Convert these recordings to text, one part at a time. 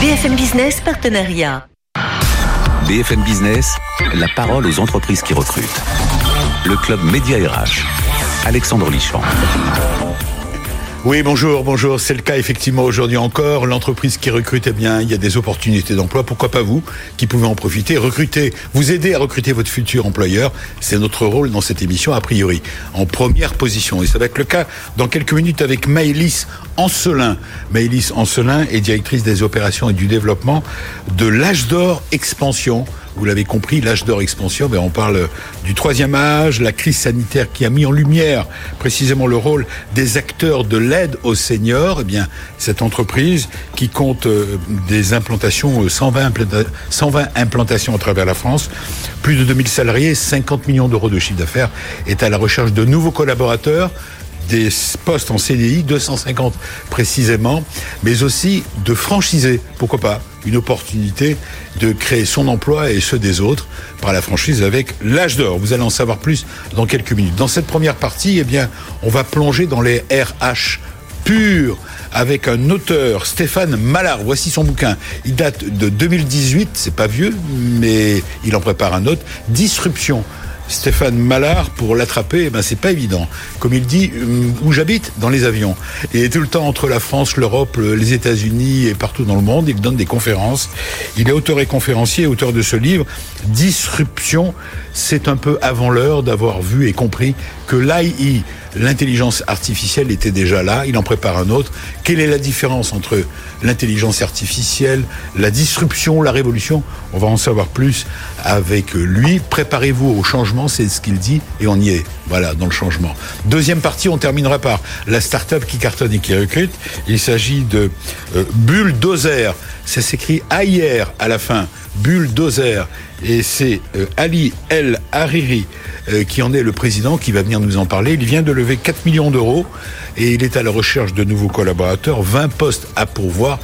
BFM Business Partenariat. BFM Business, la parole aux entreprises qui recrutent. Le club Média RH. Alexandre Lichamp. Oui, bonjour, bonjour. C'est le cas effectivement aujourd'hui encore. L'entreprise qui recrute, eh bien, il y a des opportunités d'emploi. Pourquoi pas vous qui pouvez en profiter, recruter, vous aider à recruter votre futur employeur? C'est notre rôle dans cette émission a priori en première position. Et ça va être le cas dans quelques minutes avec Maëlys Ancelin. Maëlys Ancelin est directrice des opérations et du développement de l'âge d'or expansion vous l'avez compris, l'âge d'or expansion, ben on parle du troisième âge, la crise sanitaire qui a mis en lumière précisément le rôle des acteurs de l'aide aux seniors. Eh bien, cette entreprise qui compte euh, des implantations, 120, euh, 120 implantations à travers la France, plus de 2000 salariés, 50 millions d'euros de chiffre d'affaires, est à la recherche de nouveaux collaborateurs des postes en CDI, 250 précisément, mais aussi de franchisés, pourquoi pas, une opportunité de créer son emploi et ceux des autres par la franchise avec l'âge d'or. Vous allez en savoir plus dans quelques minutes. Dans cette première partie, eh bien, on va plonger dans les RH purs avec un auteur, Stéphane Mallard. Voici son bouquin. Il date de 2018, c'est pas vieux, mais il en prépare un autre. Disruption Stéphane Mallard, pour l'attraper, eh ben, c'est pas évident. Comme il dit, euh, où j'habite Dans les avions. Et tout le temps entre la France, l'Europe, les États-Unis et partout dans le monde, il donne des conférences. Il est auteur et conférencier, auteur de ce livre, Disruption. C'est un peu avant l'heure d'avoir vu et compris que l'AI, l'intelligence artificielle était déjà là, il en prépare un autre. Quelle est la différence entre l'intelligence artificielle, la disruption, la révolution? On va en savoir plus avec lui. Préparez-vous au changement, c'est ce qu'il dit, et on y est. Voilà, dans le changement. Deuxième partie, on terminera par la start-up qui cartonne et qui recrute. Il s'agit de euh, Bulldozer. Ça s'écrit AIR à la fin. Bulldozer. Et c'est euh, Ali El Hariri euh, qui en est le président, qui va venir nous en parler. Il vient de lever 4 millions d'euros et il est à la recherche de nouveaux collaborateurs, 20 postes à pourvoir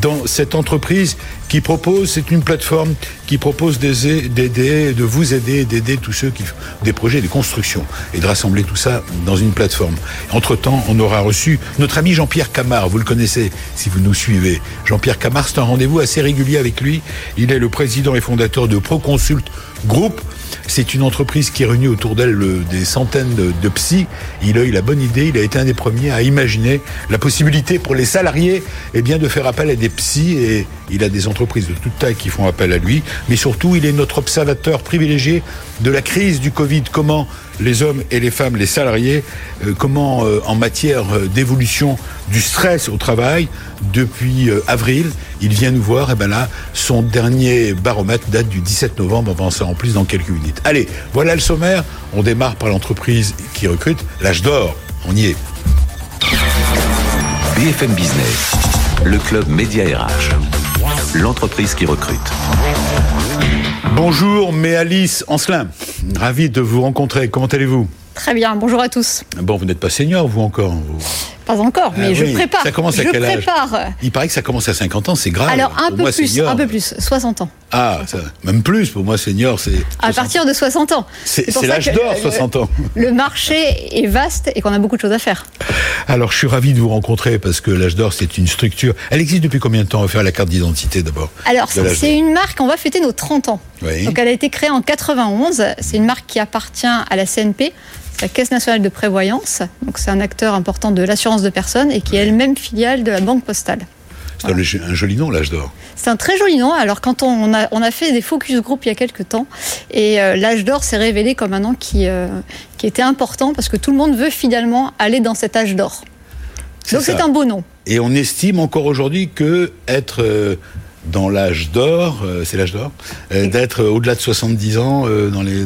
dans cette entreprise qui propose, c'est une plateforme qui propose d'aider, de vous aider, d'aider tous ceux qui font des projets de construction et de rassembler tout ça dans une plateforme. Entre-temps, on aura reçu notre ami Jean-Pierre Camard, vous le connaissez si vous nous suivez. Jean-Pierre Camard, c'est un rendez-vous assez régulier avec lui. Il est le président et fondateur de ProConsult Group. C'est une entreprise qui réunit autour d'elle des centaines de, de psys. Il a eu la bonne idée, il a été un des premiers à imaginer la possibilité pour les salariés eh bien, de faire appel à des psys et il a des entreprises de toute taille qui font appel à lui. Mais surtout, il est notre observateur privilégié de la crise du Covid. Comment les hommes et les femmes, les salariés, euh, comment euh, en matière euh, d'évolution du stress au travail, depuis avril, il vient nous voir, et ben là, son dernier baromètre date du 17 novembre, on va en savoir en plus dans quelques minutes. Allez, voilà le sommaire, on démarre par l'entreprise qui recrute, l'âge d'or, on y est. BFM Business, le club Média RH, l'entreprise qui recrute. Bonjour, Méalice Ancelin. Ravi de vous rencontrer. Comment allez-vous? Très bien, bonjour à tous. Bon, vous n'êtes pas senior, vous encore Pas encore, mais ah je prépare. Ça commence à je quel âge prépare. Il paraît que ça commence à 50 ans, c'est grave. Alors un peu plus, un peu plus, 60 ans. Ah, même plus, pour moi senior, c'est... À partir de 60 ans. C'est l'âge d'or, 60 ans. Le marché est vaste et qu'on a beaucoup de choses à faire. Alors je suis ravi de vous rencontrer parce que l'âge d'or, c'est une structure... Elle existe depuis combien de temps? On va faire la carte d'identité d'abord. Alors c'est une marque, on va fêter nos 30 ans. Donc elle a été créée en 91, c'est une marque qui appartient à la CNP, la Caisse nationale de prévoyance. Donc c'est un acteur important de l'assurance de personnes et qui est elle-même filiale de la Banque postale. C'est un joli nom, l'âge d'or. C'est un très joli nom. Alors, quand on a, on a fait des focus group il y a quelques temps, et euh, l'âge d'or s'est révélé comme un nom qui, euh, qui était important parce que tout le monde veut finalement aller dans cet âge d'or. Donc, c'est un beau nom. Et on estime encore aujourd'hui que être. Euh, dans l'âge d'or, c'est l'âge d'or, d'être au-delà de 70 ans dans les,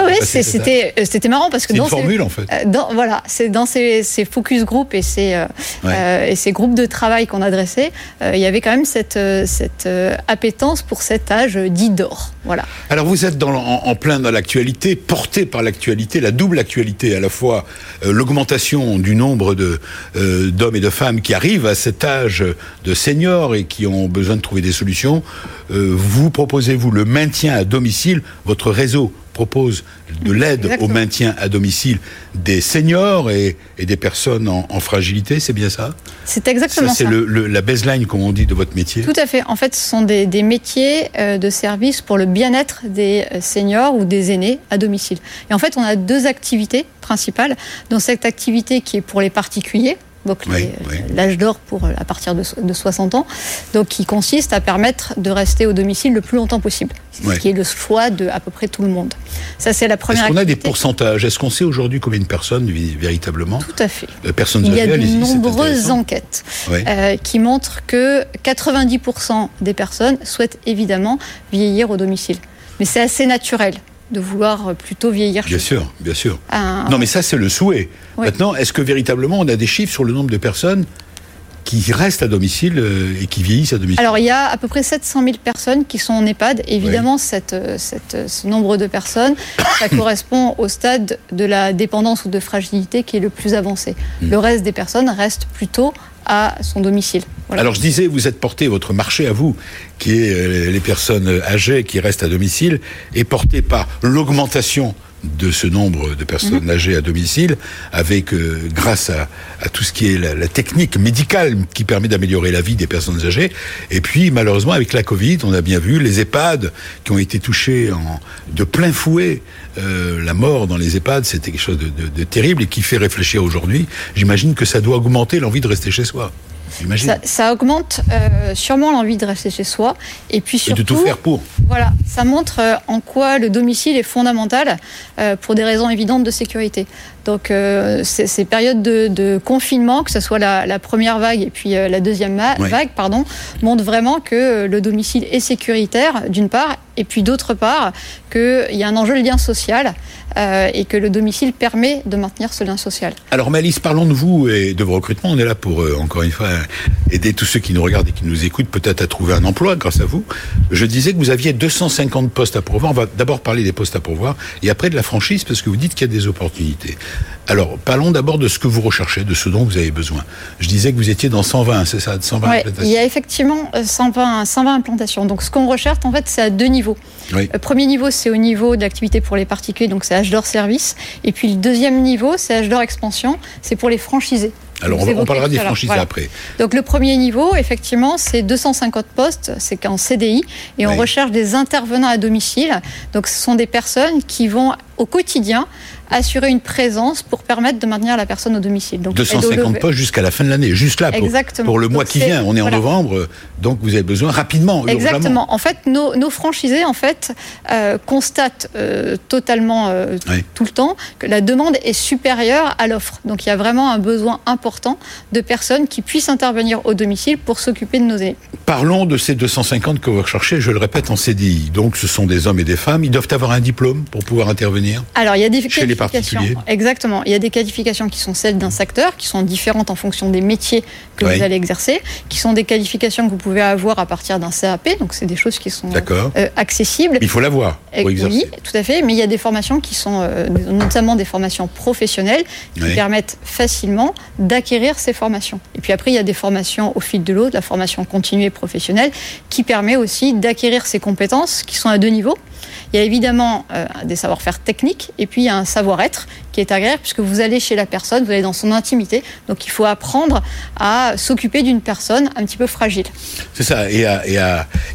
ouais, c'était euh, c'était marrant parce que dans une formule en fait. Euh, dans, voilà, c'est dans ces, ces, focus group et ces euh, et ces groupes de travail qu'on adressait, il y avait quand même cette cette appétence pour cet âge dit d'or. Voilà. Alors vous êtes dans, en, plein dans l'actualité, porté par l'actualité, la double actualité, à la fois l'augmentation du nombre de d'hommes et de femmes qui arrivent à cet âge de seniors et qui ont besoin de trouver des solutions. vous proposez vous le maintien à domicile, votre réseau propose de l'aide au maintien à domicile des seniors et, des personnes en, fragilité, c'est bien ça? C'est exactement ça. C'est la baseline, comme on dit, de votre métier? Tout à fait. En fait, ce sont des, métiers euh, de service pour le bien-être des euh, seniors ou des aînés à domicile. Et en fait, on a deux activités principales. Dans cette activité qui est pour les particuliers, donc l'âge d'or pour à partir de, 60 ans, donc qui consiste à permettre de rester au domicile le plus longtemps possible, ce qui est le choix de à peu près tout le monde. Ça c'est la première. Est-ce qu'on a des pourcentages? Est-ce qu'on sait aujourd'hui combien de personnes vivent véritablement? Tout à fait. Euh, personnes Il y a de nombreuses enquêtes euh, qui montrent que 90% des personnes souhaitent évidemment vieillir au domicile, mais c'est assez naturel de vouloir plutôt vieillir. Bien sûr, bien sûr. Non, mais ça, c'est le souhait. Maintenant, est-ce que véritablement on a des chiffres sur le nombre de personnes qui restent à domicile euh, et qui vieillissent à domicile? Alors, il y a à peu près 700 000 personnes qui sont en EHPAD. Évidemment, cette, cette, ce nombre de personnes, ça correspond au stade de la dépendance ou de fragilité qui est le plus avancé. Hmm. Le reste des personnes restent plutôt à son domicile. Alors je disais, vous êtes porté, votre marché à vous, qui est euh, les personnes âgées qui restent à domicile, est porté par l'augmentation de ce nombre de personnes mhm. âgées à domicile, avec euh, grâce à, tout ce qui est la, technique médicale qui permet d'améliorer la vie des personnes âgées. Et puis malheureusement avec la Covid, on a bien vu les EHPAD qui ont été touchés en, de plein fouet. Euh, la mort dans les EHPAD, c'était quelque chose de, de terrible et qui fait réfléchir aujourd'hui. J'imagine que ça doit augmenter l'envie de rester chez soi. Ça, ça, augmente euh, sûrement l'envie de rester chez soi. Et puis surtout. de tout faire pour. Voilà, ça montre euh, en quoi le domicile est fondamental euh, pour des raisons évidentes de sécurité. Donc ces, périodes de, confinement, que ce soit la, première vague et puis la deuxième vague, pardon, montrent vraiment que le domicile est sécuritaire, d'une part, et puis d'autre part, qu'il y a un enjeu de lien social euh, et que le domicile permet de maintenir ce lien social. Alors Malice, parlons de vous et de vos recrutements. On est là pour, euh, encore une fois, aider tous ceux qui nous regardent et qui nous écoutent peut-être à trouver un emploi grâce à vous. Je disais que vous aviez 250 postes à pourvoir. On va d'abord parler des postes à pourvoir et après de la franchise parce que vous dites qu'il y a des opportunités. Alors, parlons d'abord de ce que vous recherchez, de ce dont vous avez besoin. Je disais que vous étiez dans 120, c'est ça, 120 implantations. Il y a effectivement 120, euh, 120 implantations. Donc, ce qu'on recherche, en fait, c'est à deux niveaux. Le premier niveau, c'est au niveau de l'activité pour les particuliers, donc c'est d'or Service. Et puis le deuxième niveau, c'est d'or Expansion, c'est pour les franchisés. Alors, on, parlera des franchisés après. Donc, le premier niveau, effectivement, c'est 250 postes, c'est qu'en CDI, et on recherche des intervenants à domicile. Donc, ce sont des personnes qui vont au quotidien assurer une présence pour permettre de maintenir la personne au domicile. Donc, 250 postes jusqu'à la fin de l'année, juste là, pour, pour le mois qui vient. On est en novembre, donc vous avez besoin rapidement. Exactement. En fait, nos, franchisés en fait, euh, constatent euh, totalement euh, tout le temps que la demande est supérieure à l'offre. Donc il y a vraiment un besoin important de personnes qui puissent intervenir au domicile pour s'occuper de nos aînés. Parlons de ces 250 que vous recherchez, je le répète, en CDI. Donc ce sont des hommes et des femmes. Ils doivent avoir un diplôme pour pouvoir intervenir Alors il y a des chez les particuliers. Exactement. Il y a des qualifications qui sont celles d'un secteur, qui sont différentes en fonction des métiers que vous allez exercer, qui sont des qualifications que vous pouvez avoir à partir d'un CAP. Donc c'est des choses qui sont euh, Il faut l'avoir pour exercer. Oui, tout à fait. Mais il y a des formations qui sont euh, notamment des formations professionnelles qui permettent facilement d'acquérir ces formations. Et puis après, il y a des formations au fil de l'eau, de la formation continue et professionnelle, qui permet aussi d'acquérir ces compétences qui sont à deux niveaux. Il y a évidemment euh, des savoir-faire techniques et puis il y a un savoir-être qui est agréable puisque vous allez chez la personne, vous allez dans son intimité. Donc il faut apprendre à s'occuper d'une personne un petit peu fragile. C'est ça. Et,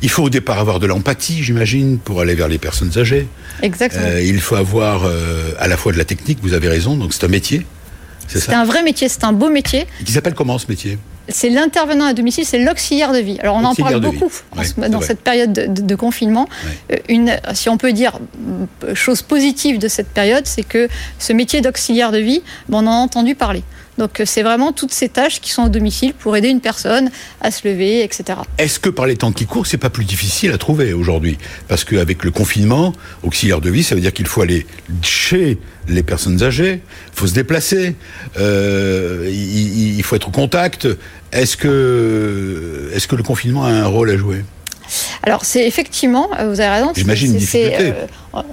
il faut au départ avoir de l'empathie, j'imagine, pour aller vers les personnes âgées. Exactement. Euh, il faut avoir euh, à la fois de la technique, vous avez raison, donc c'est un métier. C'est un vrai métier, c'est un beau métier. Qui s'appelle comment ce métier? C'est l'intervenant à domicile, c'est l'auxiliaire de vie. Alors on en parle beaucoup dans cette période de, confinement. Euh, une, si on peut dire euh, chose positive de cette période, c'est que ce métier d'auxiliaire de vie, ben, on en a entendu parler. Donc euh, c'est vraiment toutes ces tâches qui sont au domicile pour aider une personne à se lever, etc. Est-ce que par les temps qui courent, c'est pas plus difficile à trouver aujourd'hui? Parce qu'avec le confinement, auxiliaire de vie, ça veut dire qu'il faut aller chez les personnes âgées, il faut se déplacer, euh, il, faut être au contact. Est-ce que, est que le confinement a un rôle à jouer? Alors c'est effectivement, vous avez raison. J'imagine une difficulté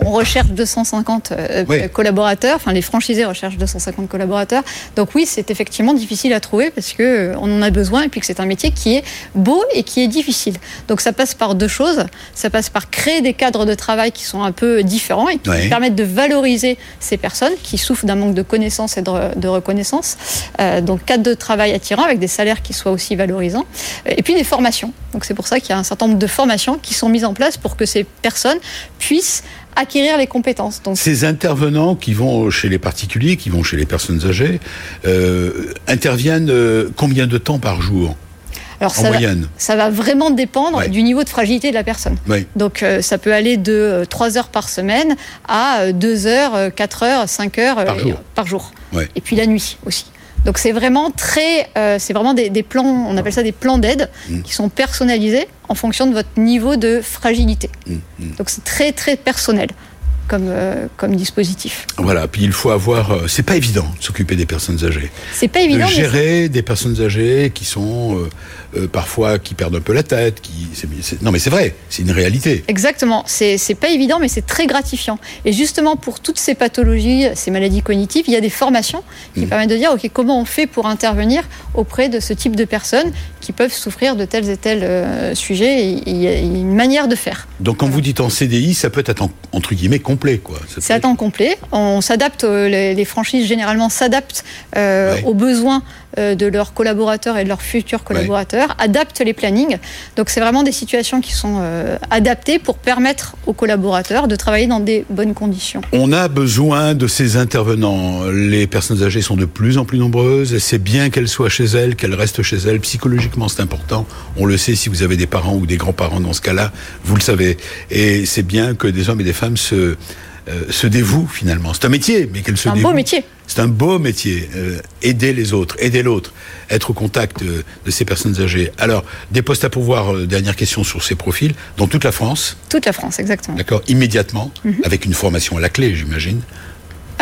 on recherche 250 euh, collaborateurs, enfin les franchisés recherchent 250 collaborateurs. Donc oui, c'est effectivement difficile à trouver parce que euh, on en a besoin et puis que c'est un métier qui est beau et qui est difficile. Donc ça passe par deux choses. Ça passe par créer des cadres de travail qui sont un peu différents et qui permettent de valoriser ces personnes qui souffrent d'un manque de connaissances et de, reconnaissance. Euh, donc cadre de travail attirant avec des salaires qui soient aussi valorisants. Et puis des formations. Donc c'est pour ça qu'il y a un certain nombre de formations qui sont mises en place pour que ces personnes puissent acquérir les compétences. Donc. Ces intervenants qui vont chez les particuliers, qui vont chez les personnes âgées, euh, interviennent euh, combien de temps par jour alors en ça moyenne. Va, ça va vraiment dépendre du niveau de fragilité de la personne. Donc euh, ça peut aller de 3 heures par semaine à 2 heures, 4 heures, 5 heures par jour. Et puis la nuit aussi. Donc c'est vraiment très, c'est vraiment des, plans, on appelle ça des plans d'aide mmh. qui sont personnalisés en fonction de votre niveau de fragilité. Mm, mm. Donc c'est très très personnel. Comme, euh, comme dispositif. Voilà, puis il faut avoir. Euh, c'est pas évident de s'occuper des personnes âgées. C'est pas évident. De gérer des personnes âgées qui sont euh, parfois qui perdent un peu la tête. Qui, non, mais c'est vrai, c'est une réalité. Exactement. C'est pas évident, mais c'est très gratifiant. Et justement, pour toutes ces pathologies, ces maladies cognitives, il y a des formations qui mmh. permettent de dire ok, comment on fait pour intervenir auprès de ce type de personnes qui peuvent souffrir de tels et tels euh, sujets? il y a une manière de faire. Donc, quand vous dites en CDI, ça peut être entre guillemets complet, quoi. C'est à temps complet. On s'adapte. Euh, les, franchises généralement s'adaptent aux besoins de leurs collaborateurs et de leurs futurs collaborateurs, adaptent les plannings. Donc c'est vraiment des situations qui sont euh, adaptées pour permettre aux collaborateurs de travailler dans des bonnes conditions. On a besoin de ces intervenants. Les personnes âgées sont de plus en plus nombreuses. C'est bien qu'elles soient chez elles, qu'elles restent chez elles. Psychologiquement, c'est important. On le sait si vous avez des parents ou des grands-parents dans ce cas-là, vous le savez. Et c'est bien que des hommes et des femmes se euh, se dévoue finalement. C'est un métier, mais qu'elle se dévoue. C'est un beau métier. C'est un beau métier. Euh, aider les autres, aider l'autre, être au contact euh, de, ces personnes âgées. Alors, des postes à pouvoir, dernière question sur ces profils, dans toute la France Toute la France, exactement. D'accord, immédiatement, mhm. avec une formation à la clé, j'imagine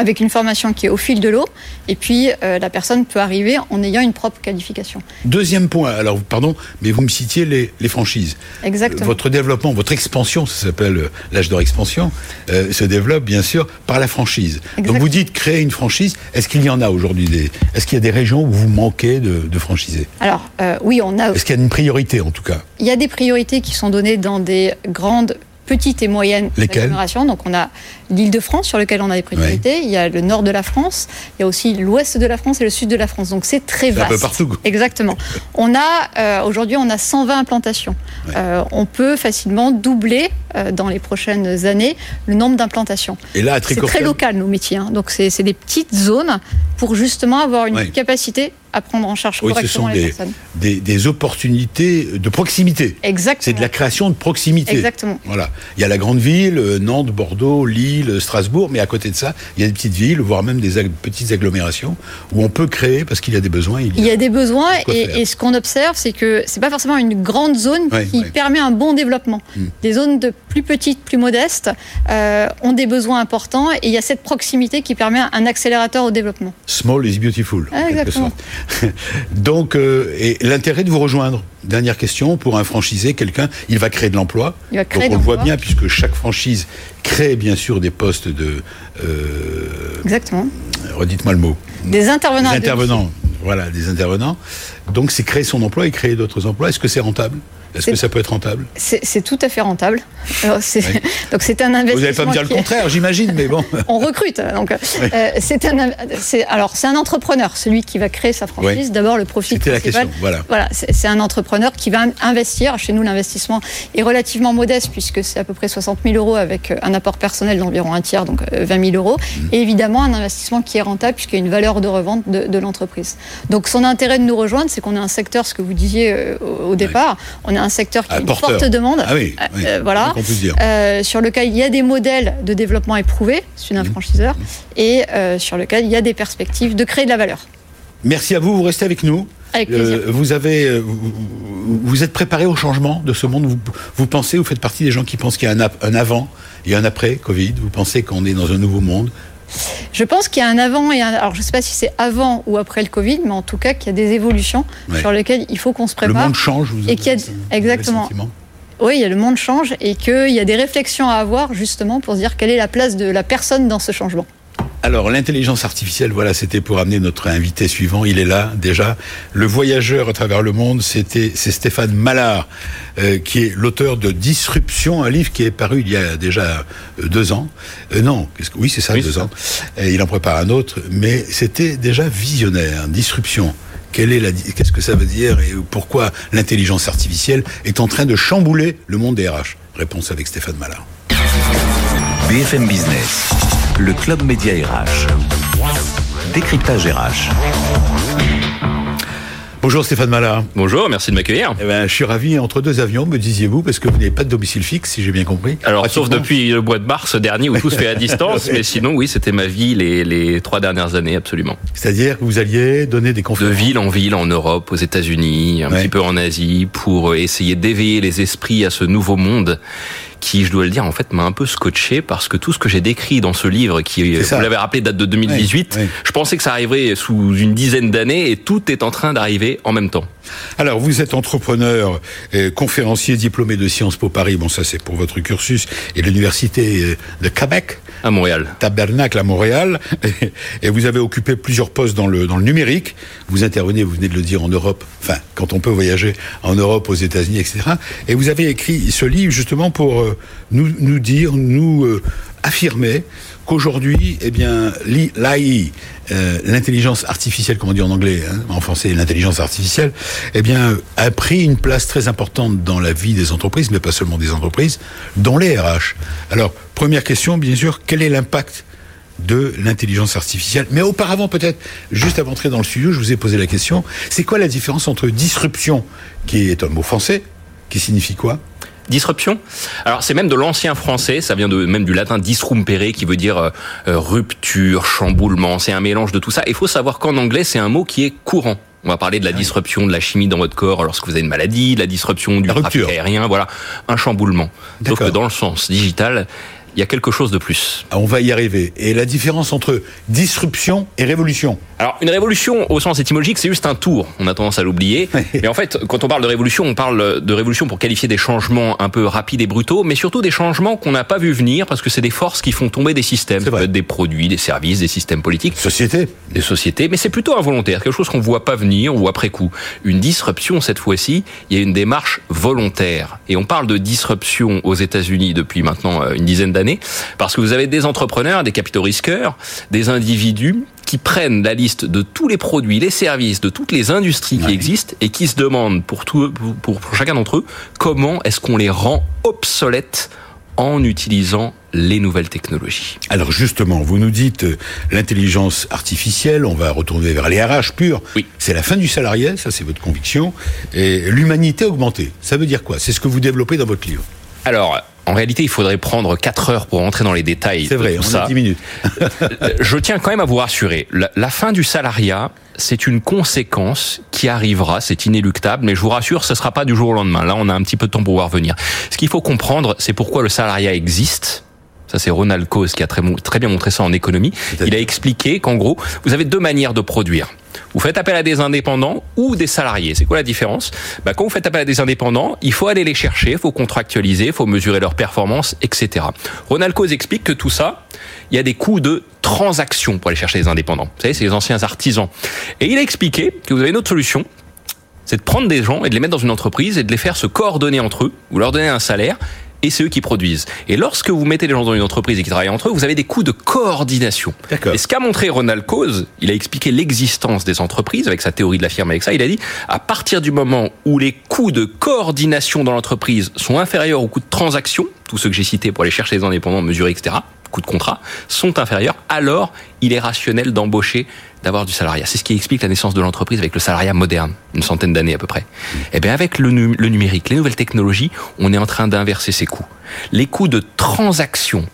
avec une formation qui est au fil de l'eau, et puis euh, la personne peut arriver en ayant une propre qualification. Deuxième point, alors pardon, mais vous me citiez les, franchises. Exactement. Votre développement, votre expansion, ça s'appelle euh, l'âge de expansion, euh, se développe bien sûr par la franchise. Donc vous dites créer une franchise, est-ce qu'il y en a aujourd'hui des... Est-ce qu'il y a des régions où vous manquez de, de franchisés? Alors oui, on a... Est-ce qu'il y a une priorité en tout cas? Il y a des priorités qui sont données dans des grandes petites et moyennes agglomérations. Donc on a l'Île-de-France sur lequel on a des priorités, il y a le nord de la France, il y a aussi l'ouest de la France et le sud de la France. Donc c'est très vaste. Un peu partout. Exactement. on a euh, aujourd'hui on a 120 implantations. Euh, on peut facilement doubler euh, dans les prochaines années le nombre d'implantations. Et là, c'est très local nos métiers. Hein. Donc c'est des petites zones pour justement avoir une capacité à prendre en charge oui, correctement ce sont les des, personnes. Des, des, opportunités de proximité. Exactement. C'est de la création de proximité. Exactement. Voilà. Il y a la grande ville, Nantes, Bordeaux, Lille, Strasbourg, mais à côté de ça, il y a des petites villes, voire même des petites agglomérations où on peut créer parce qu'il y a des besoins. Il y a, des besoins et, ce qu'on observe, c'est que c'est pas forcément une grande zone qui permet un bon développement. Hmm. Des zones de plus petites, plus modestes euh, ont des besoins importants et il y a cette proximité qui permet un accélérateur au développement. Small is beautiful. Ah, exactement. Donc, euh, et l'intérêt de vous rejoindre. Dernière question pour un franchisé, quelqu'un, il va créer de l'emploi. Donc on le voit bien puisque chaque franchise crée bien sûr des postes de. Euh, Exactement. Redites-moi le mot. Des intervenants. Des intervenents. Voilà, des intervenants. Donc c'est créer son emploi et créer d'autres emplois. Est-ce que c'est rentable? Est-ce que ça peut être rentable C'est tout à fait rentable. Donc c'est un investissement. Vous n'allez pas me dire le contraire, j'imagine, mais bon. On recrute. Donc euh, c'est un. Alors c'est un entrepreneur, celui qui va créer sa franchise. D'abord le profit C'était la question. Voilà. Voilà, c'est un entrepreneur qui va investir. Chez nous, l'investissement est relativement modeste puisque c'est à peu près 60 000 euros avec euh, un apport personnel d'environ un tiers, donc 20 euh, 000 euros. Mmh. Et évidemment un investissement qui est rentable puisqu'il y a une valeur de revente de, l'entreprise. Donc son intérêt de nous rejoindre, c'est qu'on est un secteur, ce que vous disiez au, départ, on est un secteur qui a une forte demande, ah oui, euh, voilà, euh, sur lequel il y a des modèles de développement éprouvés, c'est un mmh. franchiseur, et euh, sur lequel il y a des perspectives de créer de la valeur. Merci à vous, vous restez avec nous. Avec plaisir. vous avez, vous, êtes préparé au changement de ce monde? Vous, vous, pensez, vous faites partie des gens qui pensent qu'il y a un, un avant et un après Covid? Vous pensez qu'on est dans un nouveau monde? Je pense qu'il y a un avant et un. Alors, je ne sais pas si c'est avant ou après le Covid, mais en tout cas, qu'il y a des évolutions sur lesquelles il faut qu'on se prépare. Le monde change, vous et y a... Exactement. oui, le monde change et qu'il y a des réflexions à avoir justement pour se dire quelle est la place de la personne dans ce changement. Alors, l'intelligence artificielle, voilà, c'était pour amener notre invité suivant. Il est là, déjà. Le voyageur à travers le monde, c'était, c'est Stéphane Mallard, euh, qui est l'auteur de Disruption, un livre qui est paru il y a déjà euh, deux ans. Euh, non, oui, c'est ça, deux ans. Et il en prépare un autre, mais c'était déjà visionnaire. Disruption. Quelle est la, qu'est-ce que ça veut dire et pourquoi l'intelligence artificielle est en train de chambouler le monde des RH Réponse avec Stéphane Mallard. BFM Business, le club média RH. Décryptage RH. Bonjour Stéphane Mallard. Bonjour, merci de m'accueillir. Eh ben, je suis ravi entre deux avions, me disiez-vous, parce que vous n'avez pas de domicile fixe, si j'ai bien compris. Alors, sauf depuis le mois de mars dernier où tout se fait à distance, mais sinon, oui, c'était ma vie les, les trois dernières années, absolument. C'est-à-dire que vous alliez donner des conférences De ville en ville, en Europe, aux États-Unis, un petit peu en Asie, pour essayer d'éveiller les esprits à ce nouveau monde qui, je dois le dire, en fait, m'a un peu scotché parce que tout ce que j'ai décrit dans ce livre, qui, vous l'avez rappelé, date de 2018, je pensais que ça arriverait sous une dizaine d'années et tout est en train d'arriver en même temps. Alors, vous êtes entrepreneur, conférencier diplômé de Sciences Po Paris. Bon, ça, c'est pour votre cursus. Et l'université euh, de Québec. À Montréal. Tabernacle à Montréal. Et vous avez occupé plusieurs postes dans le, dans le numérique. Vous intervenez, vous venez de le dire, en Europe. Enfin, quand on peut voyager en Europe, aux États-Unis, etc. Et vous avez écrit ce livre justement pour euh, nous, nous dire, nous euh, affirmer qu'aujourd'hui, eh bien, l'AI, euh, l'intelligence artificielle, comme on dit en anglais, hein, en français, l'intelligence artificielle, eh bien, a pris une place très importante dans la vie des entreprises, mais pas seulement des entreprises, dans les RH. Alors, première question, bien sûr, quel est l'impact de l'intelligence artificielle? Mais auparavant, peut-être, juste avant d'entrer dans le studio, je vous ai posé la question, c'est quoi la différence entre disruption, qui est un mot français, qui signifie quoi? Disruption Alors c'est même de l'ancien français, ça vient de même du latin disrumpere qui veut dire euh, euh, rupture, chamboulement, c'est un mélange de tout ça. Il faut savoir qu'en anglais c'est un mot qui est courant. On va parler de la ah disruption de la chimie dans votre corps lorsque vous avez une maladie, de la disruption du trafic aérien, voilà, un chamboulement. Sauf que dans le sens digital, il y a quelque chose de plus. Ah, on va y arriver. Et la différence entre disruption et révolution Alors, une révolution, au sens étymologique, c'est juste un tour. On a tendance à l'oublier. Mais en fait, quand on parle de révolution, on parle de révolution pour qualifier des changements un peu rapides et brutaux, mais surtout des changements qu'on n'a pas vu venir parce que c'est des forces qui font tomber des systèmes. des produits, des services, des systèmes politiques. Sociétés. Des sociétés. Mais c'est plutôt involontaire. Quelque chose qu'on voit pas venir ou après coup. Une disruption, cette fois-ci, il y a une démarche volontaire. Et on parle de disruption aux États-Unis depuis maintenant euh, une dizaine d'années parce que vous avez des entrepreneurs, des capitaux risqueurs, des individus qui prennent la liste de tous les produits, les services, de toutes les industries qui existent et qui se demandent pour, tout, pour, pour chacun d'entre eux comment est-ce qu'on les rend obsolètes en utilisant les nouvelles technologies. Alors justement, vous nous dites euh, l'intelligence artificielle, on va retourner vers les RH purs. Oui. C'est la fin du salarié, ça c'est votre conviction. Et l'humanité augmentée, ça veut dire quoi? C'est ce que vous développez dans votre livre. Alors, en réalité, il faudrait prendre 4 heures pour rentrer dans les détails. C'est vrai, on ça. a 10 minutes. je tiens quand même à vous rassurer. La, fin du salariat, c'est une conséquence qui arrivera, c'est inéluctable, mais je vous rassure, ce ne sera pas du jour au lendemain. Là, on a un petit peu de temps pour voir venir. Ce qu'il faut comprendre, c'est pourquoi le salariat existe. Ça, c'est Ronald Coase qui a très, très bien montré ça en économie. Il a expliqué qu'en gros, vous avez deux manières de produire. Vous faites appel à des indépendants ou des salariés. C'est quoi la différence? Bah, Quand vous faites appel à des indépendants, il faut aller les chercher, il faut contractualiser, il faut mesurer leurs performances, etc. Ronald Coase explique que tout ça, il y a des coûts de transaction pour aller chercher les indépendants. Vous savez, c'est les anciens artisans. Et il a expliqué que vous avez une autre solution, c'est de prendre des gens et de les mettre dans une entreprise et de les faire se coordonner entre eux, vous leur donner un salaire et c'est eux qui produisent. Et lorsque vous mettez les gens dans une entreprise et qui travaillent entre eux, vous avez des coûts de coordination. Et ce qu'a montré Ronald Coase, il a expliqué l'existence des entreprises avec sa théorie de la firme avec ça. Il a dit, à partir du moment où les coûts de coordination dans l'entreprise sont inférieurs aux coûts de transaction, tous ceux que j'ai cités pour aller chercher les indépendants, mesurer, etc., coûts de contrat, sont inférieurs, alors il est rationnel d'embaucher, d'avoir du salariat. C'est ce qui explique la naissance de l'entreprise avec le salariat moderne, une centaine d'années à peu près. Eh bien, avec le, le numérique, les nouvelles technologies, on est en train d'inverser ces coûts. Les coûts de transaction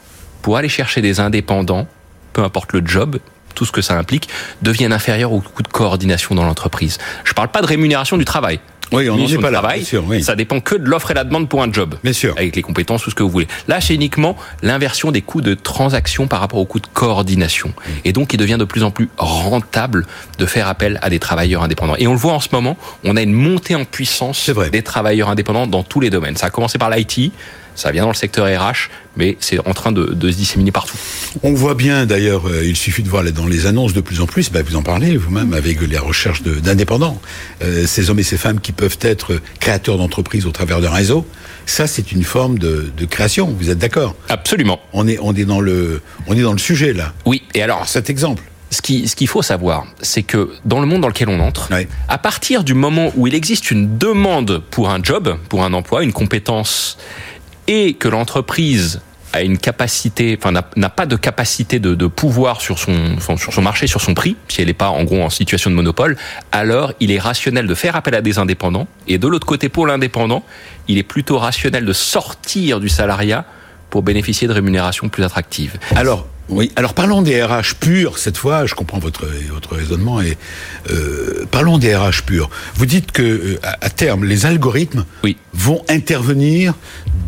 pour aller chercher des indépendants, peu importe le job, tout ce que ça implique, deviennent inférieurs aux coûts de coordination dans l'entreprise. Je ne parle pas de rémunération du travail. Oui, on n'en est pas là, travail. Sûr, oui. Ça dépend que de l'offre et la demande pour un job. Bien sûr. Avec les compétences ou ce que vous voulez. Là, c'est uniquement l'inversion des coûts de transaction par rapport aux coûts de coordination. Et donc, il devient de plus en plus rentable de faire appel à des travailleurs indépendants. Et on le voit en ce moment, on a une montée en puissance des travailleurs indépendants dans tous les domaines. Ça a commencé par l'IT, ça vient dans le secteur RH, mais c'est en train de, se disséminer partout. On voit bien d'ailleurs, euh, il suffit de voir dans les annonces de plus en plus, bah, vous en parlez vous-même avec les recherches d'indépendants, euh, ces hommes et ces femmes qui peuvent être créateurs d'entreprises au travers d'un réseau. Ça, c'est une forme de, création. Vous êtes d'accord? Absolument. On est, on est dans le, on est dans le sujet là. Oui. Et alors, cet exemple. Ce qu'il ce qu'il faut savoir, c'est que dans le monde dans lequel on entre, à partir du moment où il existe une demande pour un job, pour un emploi, une compétence et que l'entreprise a une capacité, enfin n'a pas de capacité de, pouvoir sur son, sur son marché, sur son prix, si elle n'est pas en gros en situation de monopole, alors il est rationnel de faire appel à des indépendants. Et de l'autre côté, pour l'indépendant, il est plutôt rationnel de sortir du salariat pour bénéficier de rémunérations plus attractives. Alors, oui. Alors parlons des RH purs cette fois. Je comprends votre votre raisonnement et euh, parlons des RH purs. Vous dites que euh, à, terme les algorithmes oui. vont intervenir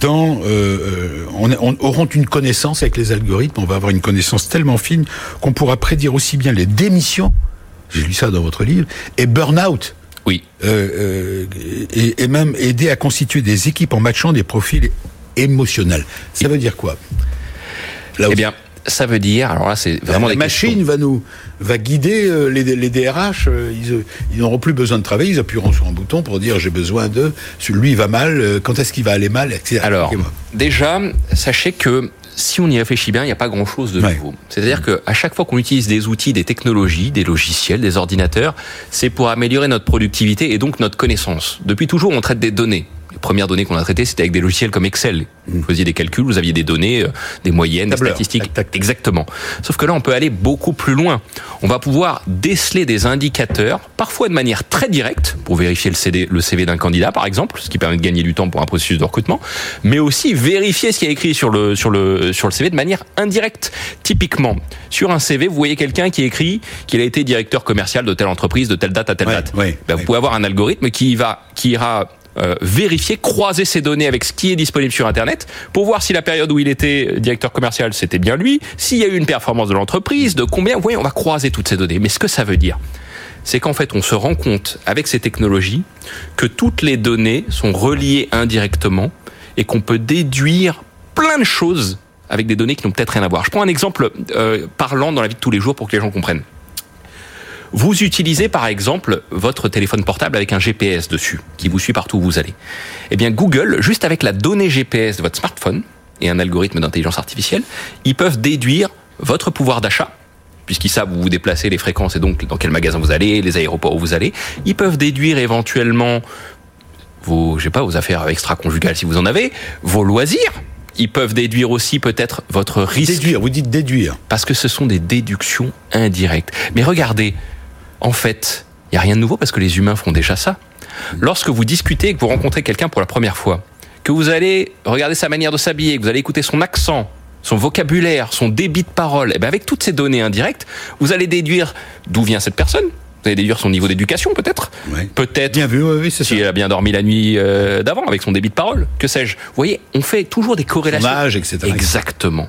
dans euh, on, on, auront une connaissance avec les algorithmes. On va avoir une connaissance tellement fine qu'on pourra prédire aussi bien les démissions. J'ai lu ça dans votre livre et burn-out. Oui. et, et même aider à constituer des équipes en matchant des profils émotionnels. Ça veut dire quoi? Là Eh bien ça veut dire, alors là c'est vraiment la machine va nous va guider euh, les, les DRH. Euh, ils, ils n'auront plus besoin de travailler, ils appuieront sur un bouton pour dire j'ai besoin de. Lui il va mal, euh, quand est-ce qu'il va aller mal, etc. Alors déjà, sachez que si on y réfléchit bien, il n'y a pas grand-chose de nouveau. C'est-à-dire qu'à chaque fois qu'on utilise des outils, des technologies, des logiciels, des ordinateurs, c'est pour améliorer notre productivité et donc notre connaissance. Depuis toujours, on traite des données les premières données qu'on a traitées, c'était avec des logiciels comme Excel. Vous faisiez des calculs, vous aviez des données, euh, des moyennes, des statistiques. Exactement. Sauf que là, on peut aller beaucoup plus loin. On va pouvoir déceler des indicateurs, parfois de manière très directe, pour vérifier le, CD, le CV d'un candidat, par exemple, ce qui permet de gagner du temps pour un processus de recrutement, mais aussi vérifier ce qui est écrit sur le, sur le, sur le CV de manière indirecte. Typiquement, sur un CV, vous voyez quelqu'un qui écrit qu'il a été directeur commercial de telle entreprise de telle date à telle date. Ben, vous pouvez avoir un algorithme qui va, qui ira euh, vérifier, croiser ces données avec ce qui est disponible sur Internet pour voir si la période où il était directeur commercial, c'était bien lui, s'il y a eu une performance de l'entreprise, de combien. Voyez, on va croiser toutes ces données. Mais ce que ça veut dire, c'est qu'en fait, on se rend compte avec ces technologies que toutes les données sont reliées indirectement et qu'on peut déduire plein de choses avec des données qui n'ont peut-être rien à voir. Je prends un exemple euh, parlant dans la vie de tous les jours pour que les gens comprennent. Vous utilisez par exemple votre téléphone portable avec un GPS dessus, qui vous suit partout où vous allez. Eh bien Google, juste avec la donnée GPS de votre smartphone et un algorithme d'intelligence artificielle, ils peuvent déduire votre pouvoir d'achat, puisqu'ils savent où vous déplacez, les fréquences et donc dans quel magasin vous allez, les aéroports où vous allez. Ils peuvent déduire éventuellement vos, je sais pas, vos affaires extra-conjugales si vous en avez, vos loisirs, ils peuvent déduire aussi peut-être votre risque. Déduire, vous dites déduire. Parce que ce sont des déductions indirectes. Mais regardez, en fait, il n'y a rien de nouveau parce que les humains font déjà ça. Lorsque vous discutez et que vous rencontrez quelqu'un pour la première fois, que vous allez regarder sa manière de s'habiller, que vous allez écouter son accent, son vocabulaire, son débit de parole, et eh bien avec toutes ces données indirectes, vous allez déduire d'où vient cette personne. Vous allez déduire son niveau d'éducation peut-être. Peut-être bien vu, oui, si elle a bien dormi la nuit euh, d'avant avec son débit de parole. Que sais-je? Vous voyez, on fait toujours des corrélations. Âge, etc. Exactement.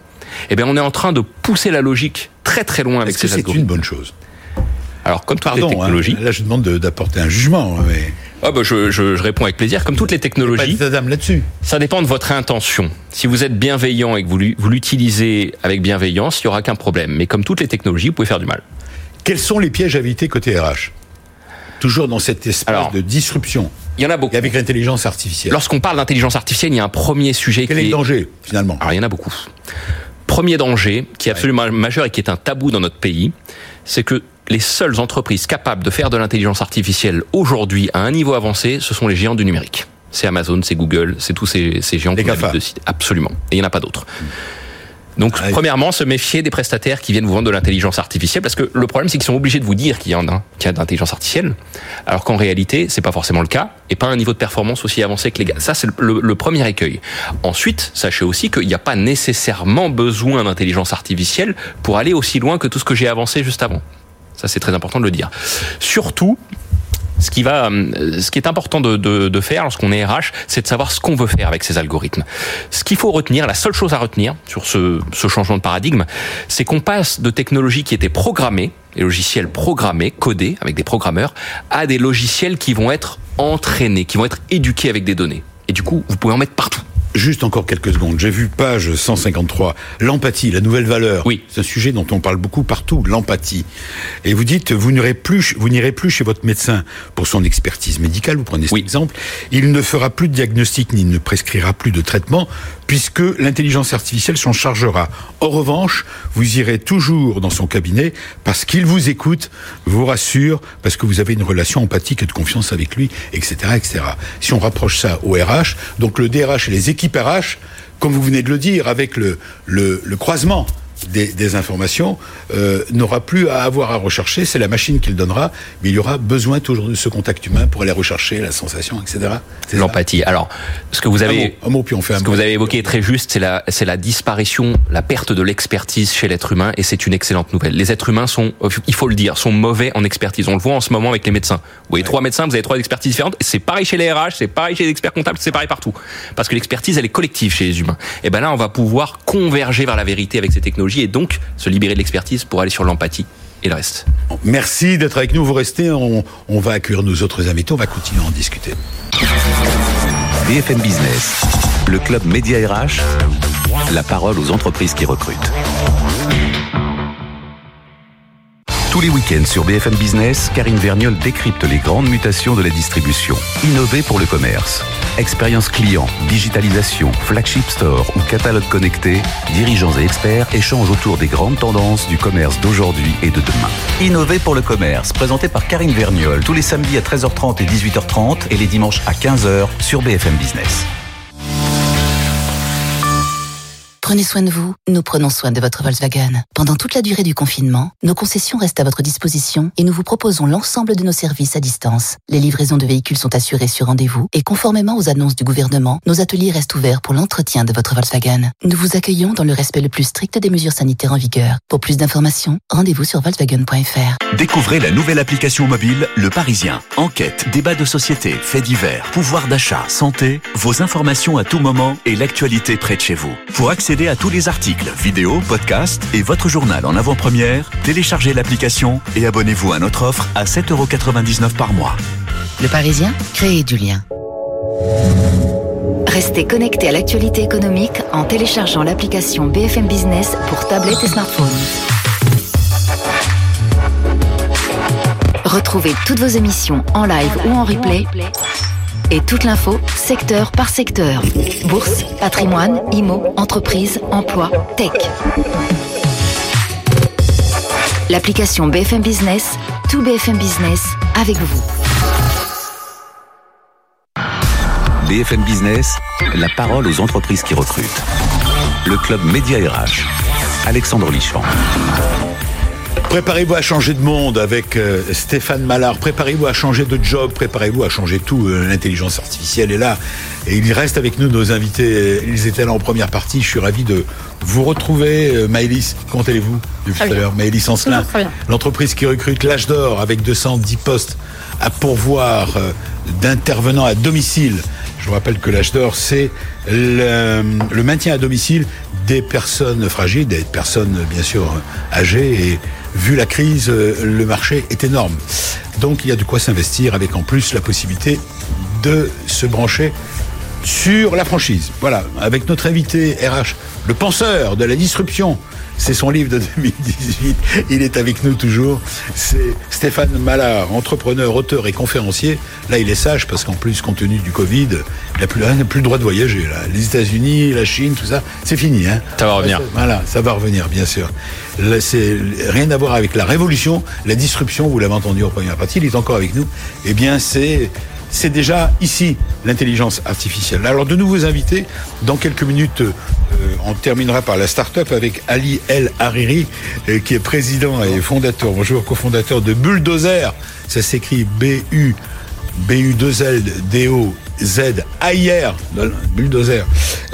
Eh bien, on est en train de pousser la logique très très loin avec ces C'est une bonne chose? Alors, comme toutes les hein. technologies. là, je demande d'apporter un jugement. Hein, mais... Ah bah je, je, je, réponds avec plaisir. Comme toutes les technologies, pas là-dessus. Ça dépend de votre intention. Si vous êtes bienveillant et que vous, l'utilisez avec bienveillance, il n'y aura qu'un problème. Mais comme toutes les technologies, vous pouvez faire du mal. Quels sont les pièges à éviter côté RH Toujours dans cette espèce de disruption. Il y en a beaucoup. Et avec l'intelligence artificielle. Lorsqu'on parle d'intelligence artificielle, il y a un premier sujet Quel qui est le danger, finalement? Alors, il y en a beaucoup. Premier danger, qui est absolument majeur et qui est un tabou dans notre pays, c'est que les seules entreprises capables de faire de l'intelligence artificielle aujourd'hui à un niveau avancé, ce sont les géants du numérique. C'est Amazon, c'est Google, c'est tous ces, ces géants qui de site. Absolument. Et il n'y en a pas d'autres. Donc, ah, premièrement, se méfier des prestataires qui viennent vous vendre de l'intelligence artificielle, parce que le problème, c'est qu'ils sont obligés de vous dire qu'il y en a, qu'il y a de l'intelligence artificielle, alors qu'en réalité, c'est pas forcément le cas, et pas un niveau de performance aussi avancé que les gars. Ça, c'est le, le, premier écueil. Ensuite, sachez aussi qu'il n'y a pas nécessairement besoin d'intelligence artificielle pour aller aussi loin que tout ce que j'ai avancé juste avant. Ça, c'est très important de le dire. Surtout, Ce qui va, ce qui est important de, faire lorsqu'on est RH, c'est de savoir ce qu'on veut faire avec ces algorithmes. Ce qu'il faut retenir, la seule chose à retenir sur ce, ce changement de paradigme, c'est qu'on passe de technologies qui étaient programmées, les logiciels programmés, codés avec des programmeurs, à des logiciels qui vont être entraînés, qui vont être éduqués avec des données. Et du coup, vous pouvez en mettre partout. Juste encore quelques secondes. J'ai vu page 153. L'empathie, la nouvelle valeur. Oui. C'est un sujet dont on parle beaucoup partout, l'empathie. Et vous dites, vous n'irez plus, vous n'irez plus chez votre médecin pour son expertise médicale. Vous prenez cet exemple. Il ne fera plus de diagnostic ni ne prescrira plus de traitement puisque l'intelligence artificielle s'en chargera. En revanche, vous irez toujours dans son cabinet parce qu'il vous écoute, vous rassure, parce que vous avez une relation empathique et de confiance avec lui, etc., etc. Si on rapproche ça au RH, donc le DRH et les équipes RH, comme vous venez de le dire, avec le croisement des, informations euh, n'aura plus à avoir à rechercher, c'est la machine qui le donnera, mais il y aura besoin toujours de ce contact humain pour aller rechercher la sensation, etc. L'empathie. Alors, ce que vous avez, un mot, puis on fait un ce que vous avez évoqué est très juste, c'est la, c'est la disparition, la perte de l'expertise chez l'être humain, et c'est une excellente nouvelle. Les êtres humains sont, il faut le dire, sont mauvais en expertise. On le voit en ce moment avec les médecins. Vous voyez trois médecins, vous avez trois expertises différentes. C'est pareil chez les RH, c'est pareil chez les experts comptables, c'est pareil partout. Parce que l'expertise, elle est collective chez les humains. Et ben là, on va pouvoir converger vers la vérité avec ces technologies et donc se libérer de l'expertise pour aller sur l'empathie et le reste. Merci d'être avec nous. Vous restez, on, on va accueillir nos autres invités, on va continuer à en discuter. BFM Business, le club Média RH, la parole aux entreprises qui recrutent. Tous les week-ends sur BFM Business, Karine Verniol décrypte les grandes mutations de la distribution. Innover pour le commerce. Expérience client, digitalisation, flagship store ou catalogue connecté, dirigeants et experts échangent autour des grandes tendances du commerce d'aujourd'hui et de demain. Innover pour le commerce, présenté par Karine Verniol tous les samedis à 13h30 et 18h30 et les dimanches à 15h sur BFM Business. Prenez soin de vous, nous prenons soin de votre Volkswagen. Pendant toute la durée du confinement, nos concessions restent à votre disposition et nous vous proposons l'ensemble de nos services à distance. Les livraisons de véhicules sont assurées sur rendez-vous et conformément aux annonces du gouvernement, nos ateliers restent ouverts pour l'entretien de votre Volkswagen. Nous vous accueillons dans le respect le plus strict des mesures sanitaires en vigueur. Pour plus d'informations, rendez-vous sur volkswagen.fr. Découvrez la nouvelle application mobile Le Parisien. Enquête, débat de société, faits divers, pouvoir d'achat, santé, vos informations à tout moment et l'actualité près de chez vous. Pour à tous les articles, vidéos, podcasts et votre journal en avant-première, téléchargez l'application et abonnez-vous à notre offre à 7,99€ par mois. Le Parisien, créez du lien. Restez connecté à l'actualité économique en téléchargeant l'application BFM Business pour tablette et smartphone. Retrouvez toutes vos émissions en live ou en replay et toute l'info secteur par secteur. Bourse, patrimoine, IMO, entreprise, emploi, tech. L'application BFM Business, tout BFM Business avec vous. BFM Business, la parole aux entreprises qui recrutent. Le club Média RH. Alexandre Lichamp. Préparez-vous à changer de monde avec euh, Stéphane Mallard. Préparez-vous à changer de job. Préparez-vous à changer tout. Euh, L'intelligence artificielle est là. Et il reste avec nous nos invités. Ils étaient là en première partie. Je suis ravi de vous retrouver. Euh, Maëlys, comment allez-vous depuis tout à l'heure Maëlys Ancelin. L'entreprise qui recrute l'âge d'or avec 210 postes à pourvoir d'intervenants à domicile. Je vous rappelle que l'âge d'or, c'est le, le maintien à domicile des personnes fragiles, des personnes bien sûr âgées et vu la crise, euh, le marché est énorme. Donc il y a de quoi s'investir avec en plus la possibilité de se brancher sur la franchise. Voilà, avec notre invité RH, le penseur de la disruption. C'est son livre de 2018. Il est avec nous toujours. C'est Stéphane Mallard, entrepreneur, auteur et conférencier. Là, il est sage parce qu'en plus, compte tenu du Covid, il n'a plus, plus le droit de voyager. Là. Les États-Unis, la Chine, tout ça, c'est fini. Hein. Ça va revenir. Voilà, ça va revenir, bien sûr. C'est rien à voir avec la révolution, la disruption. Vous l'avez entendu en première partie. Il est encore avec nous. Eh bien, c'est c'est déjà ici l'intelligence artificielle. Alors de nouveaux invités, dans quelques minutes, euh, on terminera par la start-up avec Ali El Hariri, euh, qui est président et fondateur, bonjour, cofondateur de Bulldozer. Ça s'écrit B-U, B-U-2-L-D-O-Z, AIR, Bulldozer,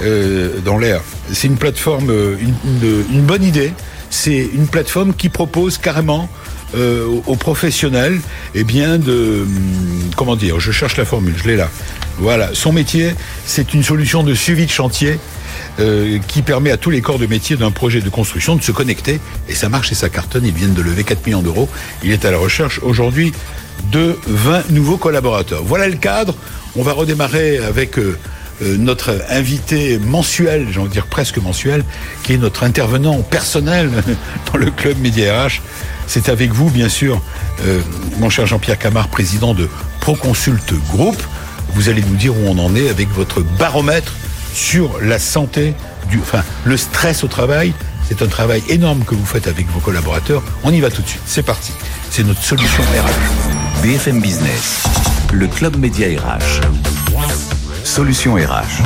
euh, dans l'air. C'est une plateforme, une bonne idée. C'est une plateforme qui propose carrément aux professionnels, eh bien de hum, comment dire, je cherche la formule, je l'ai là. Voilà, son métier, c'est une solution de suivi de chantier euh, qui permet à tous les corps de métier d'un projet de construction de se connecter. Et ça marche et ça cartonne. Ils viennent de lever 4 millions d'euros. Il est à la recherche aujourd'hui de 20 nouveaux collaborateurs. Voilà le cadre. On va redémarrer avec euh, euh, notre invité mensuel, j'ai envie de dire presque mensuel, qui est notre intervenant personnel dans le club Média RH. C'est avec vous, bien sûr, mon cher Jean-Pierre Camard, président de Proconsult Group. Vous allez nous dire où on en est avec votre baromètre sur la santé, du, enfin, le stress au travail. C'est un travail énorme que vous faites avec vos collaborateurs. On y va tout de suite. C'est parti. C'est notre solution RH. BFM Business, le club média RH. Solution RH.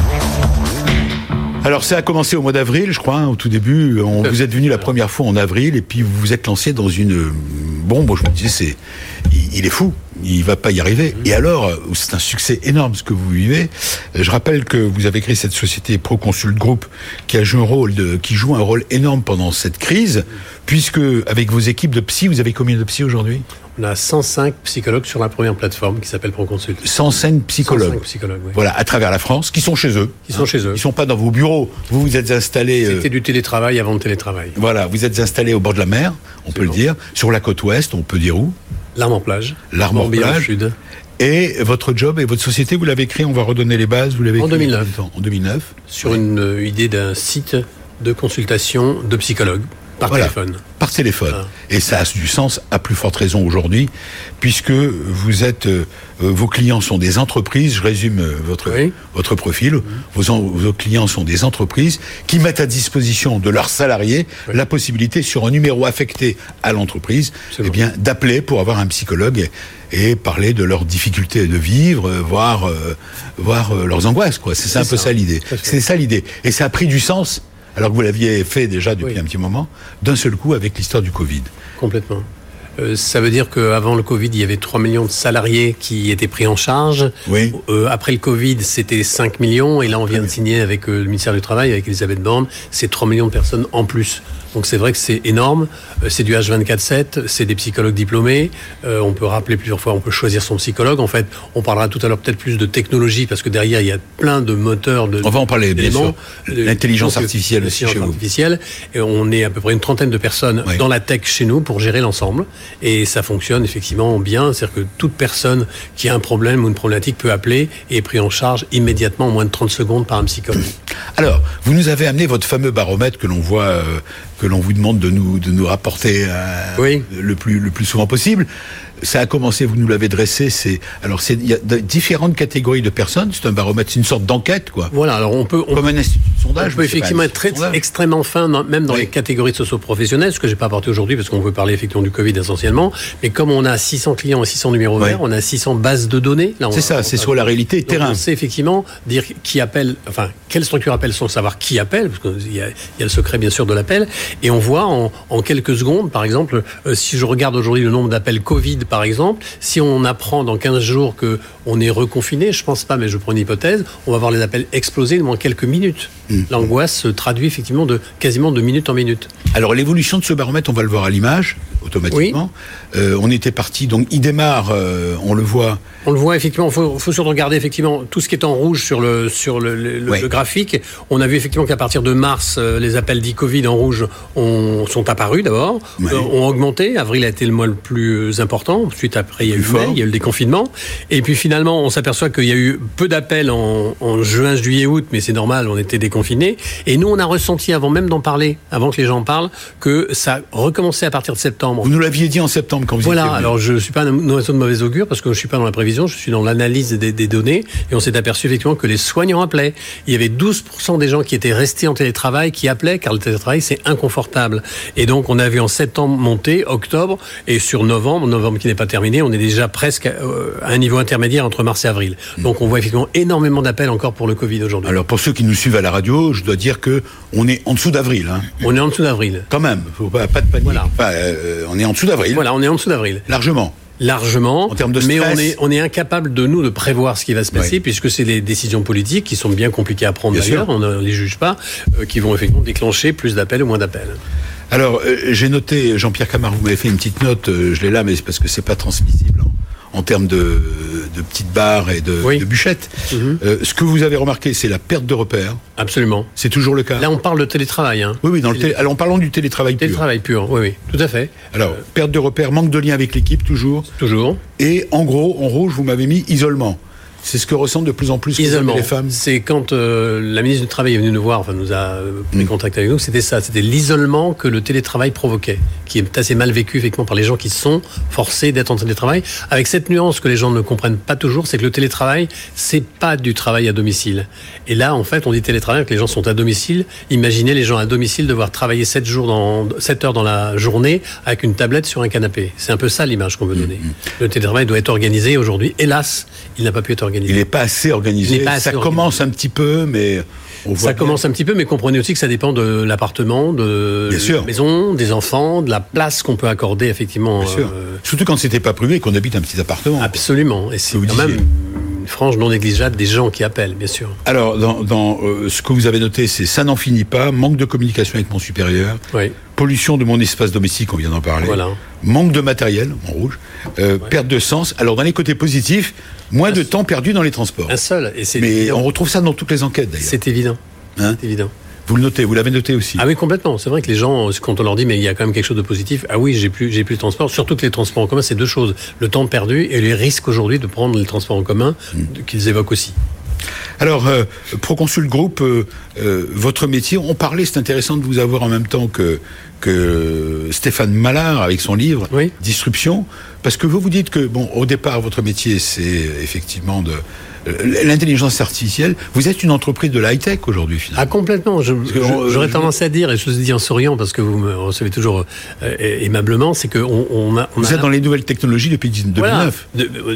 Alors ça a commencé au mois d'avril, je crois, hein, au tout début. On, vous êtes venu la première fois en avril et puis vous vous êtes lancé dans une bombe. Je me disais, c'est, il est fou il va pas y arriver. Et alors, euh, c'est un succès énorme ce que vous vivez. Je rappelle que vous avez créé cette société Proconsult Group qui a joué un rôle de, qui joue un rôle énorme pendant cette crise, puisque avec vos équipes de psy, vous avez combien de psy aujourd'hui? On a 105 psychologues sur la première plateforme qui s'appelle Proconsult. 105 psychologues. 105 psychologues oui. Voilà, à travers la France, qui sont chez eux. Qui sont chez eux. Ils sont pas dans vos bureaux. Vous vous êtes installés. Euh, C'était du télétravail avant le télétravail. Voilà, vous êtes installés au bord de la mer, on peut le dire, sur la côte ouest, on peut dire où? L'arme en plage. L'arme en plage. Sud. Et votre job et votre société, vous l'avez créé, on va redonner les bases, vous l'avez En 2009. En 2009. Sur une euh, idée d'un site de consultation de psychologues. Par téléphone. Par téléphone. Et ça a du sens à plus forte raison aujourd'hui, puisque vous êtes, euh, vos clients sont des entreprises. Je résume euh, votre votre profil. Vos, vos, clients sont des entreprises qui mettent à disposition de leurs salariés la possibilité sur un numéro affecté à l'entreprise, eh bien d'appeler pour avoir un psychologue et, parler de leurs difficultés de vivre, euh, voir voir leurs angoisses. Quoi. C'est un peu ça l'idée. C'est ça l'idée. Et ça a pris du sens alors que vous l'aviez fait déjà depuis un petit moment, d'un seul coup avec l'histoire du Covid. Complètement. Euh, ça veut dire qu'avant le Covid, il y avait 3 millions de salariés qui étaient pris en charge. Oui. Euh, après le Covid, c'était 5 millions. Et là, on vient de signer avec euh, le ministère du Travail, avec Elisabeth Borne, c'est 3 millions de personnes en plus. Donc c'est vrai que c'est énorme. Euh, c'est du H24-7, c'est des psychologues diplômés. Euh, on peut rappeler plusieurs fois, on peut choisir son psychologue. En fait, on parlera tout à l'heure peut-être plus de technologie parce que derrière il y a plein de moteurs de. On va en parler bien sûr. L'intelligence artificielle aussi chez vous. artificielle. Et on est à peu près une trentaine de personnes dans la tech chez nous pour gérer l'ensemble. Et ça fonctionne effectivement bien. C'est-à-dire que toute personne qui a un problème ou une problématique peut appeler et est pris en charge immédiatement en moins de 30 secondes par un psychologue. Alors, vous nous avez amené votre fameux baromètre que l'on voit euh, que l'on vous demande de nous, de nous rapporter euh, le, plus, le plus souvent possible ça a commencé, vous nous l'avez dressé, c'est alors c'est il y a différentes catégories de personnes, c'est un baromètre, c'est une sorte d'enquête quoi. Voilà, alors on peut on, comme un sondage, on peut effectivement être très, extrêmement fin même dans les catégories de socio-professionnels, ce que j'ai pas apporté aujourd'hui parce qu'on veut parler effectivement du Covid essentiellement, mais comme on a 600 clients et 600 numéros verts, on a 600 bases de données. C'est ça, c'est sur la réalité terrain. C'est effectivement dire qui appelle, enfin quelle structure appelle sans savoir qui appelle, parce qu'il y, a, y a le secret bien sûr de l'appel, et on voit en, en quelques secondes, par exemple, euh, si je regarde aujourd'hui le nombre d'appels Covid par exemple, si on apprend dans 15 jours que on est reconfiné, je pense pas, mais je prends une hypothèse, on va voir les appels exploser dans quelques minutes. Mmh. L'angoisse se traduit effectivement de quasiment de minute en minute. Alors l'évolution de ce baromètre, on va le voir à l'image automatiquement. Euh, on était parti, donc il démarre, euh, on le voit. On le voit effectivement. Il faut, faut, surtout regarder effectivement tout ce qui est en rouge sur le sur le, le, graphique. On a vu effectivement qu'à partir de mars, euh, les appels dits Covid en rouge ont, sont apparus d'abord, ont augmenté. Avril a été le mois le plus important. Ensuite, après, il y a eu mai, il y a eu le déconfinement. Et puis finalement, on s'aperçoit qu'il y a eu peu d'appels en, en, juin, juillet, août, mais c'est normal, on était déconfinés. Et nous, on a ressenti avant même d'en parler, avant que les gens en parlent, que ça recommençait à partir de septembre. Vous nous l'aviez dit en septembre quand vous voilà, alors je ne suis pas un oiseau de mauvaise augure parce que je ne suis pas dans la prévision, je suis dans l'analyse des, des, données et on s'est aperçu effectivement que les soignants appelaient. Il y avait 12% des gens qui étaient restés en télétravail qui appelaient car le télétravail c'est inconfortable. Et donc on a vu en septembre monter, octobre et sur novembre, novembre qui n'est pas terminé, on est déjà presque euh, à un niveau intermédiaire entre mars et avril. Donc on voit effectivement énormément d'appels encore pour le Covid aujourd'hui. Alors pour ceux qui nous suivent à la radio, je dois dire que on est en dessous d'avril. Hein. On est en dessous d'avril. Quand même, faut pas, pas de panique. Voilà. Euh, on est en dessous d'avril. Voilà, on est en dessous d'avril. Largement largement. En termes de stress. Mais on est, on est incapable de nous de prévoir ce qui va se passer puisque c'est les décisions politiques qui sont bien compliquées à prendre d'ailleurs, on ne les juge pas, euh, qui vont effectivement déclencher plus d'appels ou moins d'appels. Alors, j'ai noté, Jean-Pierre Camard, vous m'avez fait une petite note, je l'ai là, mais c'est parce que c'est pas transmissible en termes de, petites barres et de, bûchettes. Mhm. Euh, ce que vous avez remarqué, c'est la perte de repères. Absolument. C'est toujours le cas. Là, on parle de télétravail. Hein. Oui, oui. Dans le Alors, en parlant du télétravail, télétravail pur. oui, oui, tout à fait. Alors, perte de repères, manque de lien avec l'équipe, toujours. Toujours. Et en gros, en rouge, vous m'avez mis isolement. C'est ce que ressentent de plus en plus les femmes. C'est quand euh, la ministre du Travail est venue nous voir, enfin nous a euh, pris mm. contact avec nous, c'était ça, c'était l'isolement que le télétravail provoquait, qui est assez mal vécu effectivement par les gens qui sont forcés d'être en télétravail. Avec cette nuance que les gens ne comprennent pas toujours, c'est que le télétravail, c'est pas du travail à domicile. Et là, en fait, on dit télétravail, que les gens sont à domicile. Imaginez les gens à domicile devoir travailler 7 jours dans 7 heures dans la journée avec une tablette sur un canapé. C'est un peu ça l'image qu'on veut donner. Mm, mm. Le télétravail doit être organisé aujourd'hui. Hélas, il n'a pas pu être organisé. Il n'est pas assez organisé. ça commence un petit peu, mais ça commence un petit peu, mais comprenez aussi que ça dépend de l'appartement, de la maison, des enfants, de la place qu'on peut accorder effectivement. Bien sûr. Euh, Surtout quand c'était pas privé, qu'on habite un petit appartement. Absolument. Et c'est quand même une frange non négligeable des gens qui appellent, bien sûr. Alors, dans, euh, ce que vous avez noté, c'est ça n'en finit pas, manque de communication avec mon supérieur, pollution de mon espace domestique, on vient d'en parler, manque de matériel, en rouge, euh, perte de sens. Alors, dans les côtés positifs, Moins de temps perdu dans les transports. Un seul. Et Mais on retrouve ça dans toutes les enquêtes d'ailleurs. C'est évident. Hein c'est évident. Vous le notez, vous l'avez noté aussi. Ah oui, complètement. C'est vrai que les gens, quand on leur dit, mais il y a quand même quelque chose de positif, ah oui, j'ai plus, j'ai plus de transport. Surtout que les transports en commun, c'est deux choses. Le temps perdu et les risques aujourd'hui de prendre les transports en commun hmm. qu'ils évoquent aussi. Alors, euh, Proconsul Group, euh, euh, votre métier, on parlait, c'est intéressant de vous avoir en même temps que, que Stéphane Mallard avec son livre Disruption, parce que vous vous dites que, bon, au départ, votre métier, c'est effectivement de l'intelligence artificielle, vous êtes une entreprise de l'high-tech aujourd'hui, finalement. Ah, complètement. J'aurais tendance à dire, et je vous dis en souriant parce que vous me recevez toujours euh, aimablement, c'est qu'on on a. vous êtes dans les nouvelles technologies depuis 2009.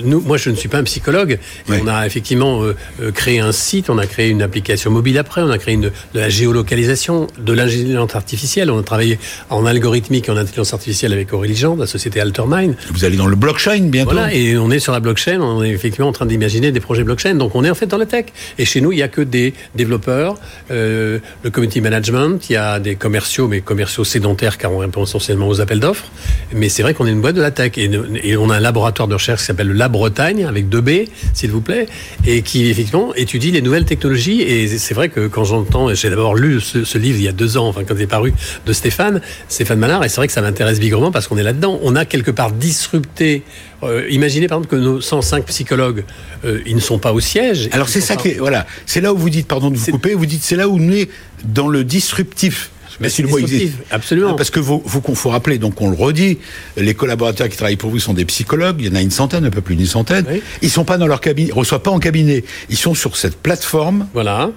nous, moi, je ne suis pas un psychologue. On a effectivement euh, créé un site, on a créé une application mobile après, on a créé une, de la géolocalisation, de l'intelligence artificielle. On a travaillé en algorithmique et en intelligence artificielle avec Aurélie Jean, de la société Altermine. Vous allez dans le blockchain bientôt. Voilà, et on est sur la blockchain. On est effectivement en train d'imaginer des projets blockchain donc on est en fait dans la tech. Et chez nous, il n'y a que des développeurs, euh, le community management, il y a des commerciaux, mais commerciaux sédentaires car on répond essentiellement aux appels d'offres. Mais c'est vrai qu'on est une boîte de la tech. Et, on a un laboratoire de recherche qui s'appelle le Lab Bretagne, avec deux B, s'il vous plaît, et qui effectivement étudie les nouvelles technologies. Et c'est vrai que quand j'entends, j'ai d'abord lu ce, livre il y a deux ans, enfin quand il est paru, de Stéphane, Stéphane Malard, et c'est vrai que ça m'intéresse bigrement parce qu'on est là-dedans. On a quelque part disrupté euh, imaginez par exemple que nos 105 psychologues, euh, ils ne sont pas au siège. Alors c'est ça qui est, voilà, c'est là où vous dites, pardon de vous couper, vous dites c'est là où on est dans le disruptif. Mais si le mot existe. Absolument. Parce que vous, vous faut rappeler, donc on le redit, les collaborateurs qui travaillent pour vous sont des psychologues, il y en a une centaine, un peu plus d'une centaine. Ils Ils sont pas dans leur cabinet, ils reçoivent pas en cabinet. Ils sont sur cette plateforme. Voilà.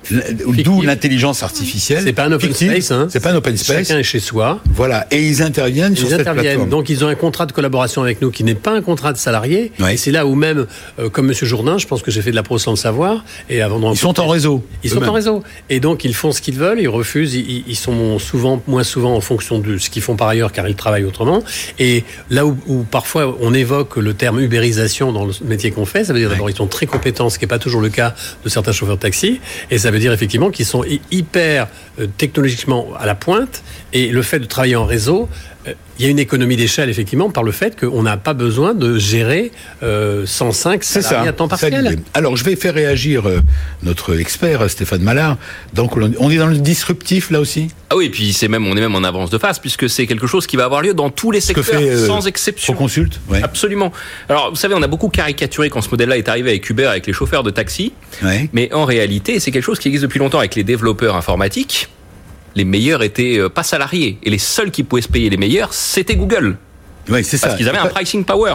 D'où l'intelligence artificielle. C'est pas un open space, hein. C'est pas un open space. Chacun est chez soi. Voilà. Et ils interviennent sur cette plateforme. Donc ils ont un contrat de collaboration avec nous qui n'est pas un contrat de salarié. Et c'est là où même, euh, comme Monsieur Jourdain, je pense que j'ai fait de la pro sans le savoir. Et avant ils sont en réseau. Ils sont en réseau. Et donc ils font ce qu'ils veulent, ils refusent, ils, ils sont souvent moins souvent en fonction de ce qu'ils font par ailleurs, car ils travaillent autrement. Et là où, parfois on évoque le terme ubérisation dans le métier qu'on fait, ça veut dire d'abord ils sont très compétents, ce qui n'est pas toujours le cas de certains chauffeurs de taxi, et ça veut dire effectivement qu'ils sont hyper euh, technologiquement à la pointe, et le fait de travailler en réseau il y a une économie d'échelle, effectivement, par le fait qu'on n'a pas besoin de gérer 105 euh, salariés à temps partiel. Alors, je vais faire réagir euh, notre expert, Stéphane Mallard. Donc, on est dans le disruptif, là aussi? Ah oui, et puis c'est même, on est même en avance de phase, puisque c'est quelque chose qui va avoir lieu dans tous les secteurs, sans exception. On consulte Absolument. Alors, vous savez, on a beaucoup caricaturé quand ce modèle-là est arrivé avec Uber, avec les chauffeurs de taxi. Mais en réalité, c'est quelque chose qui existe depuis longtemps avec les développeurs informatiques les meilleurs étaient euh, pas salariés. Et les seuls qui pouvaient se payer les meilleurs, c'était Google. Oui, c'est Parce qu'ils avaient un pricing power.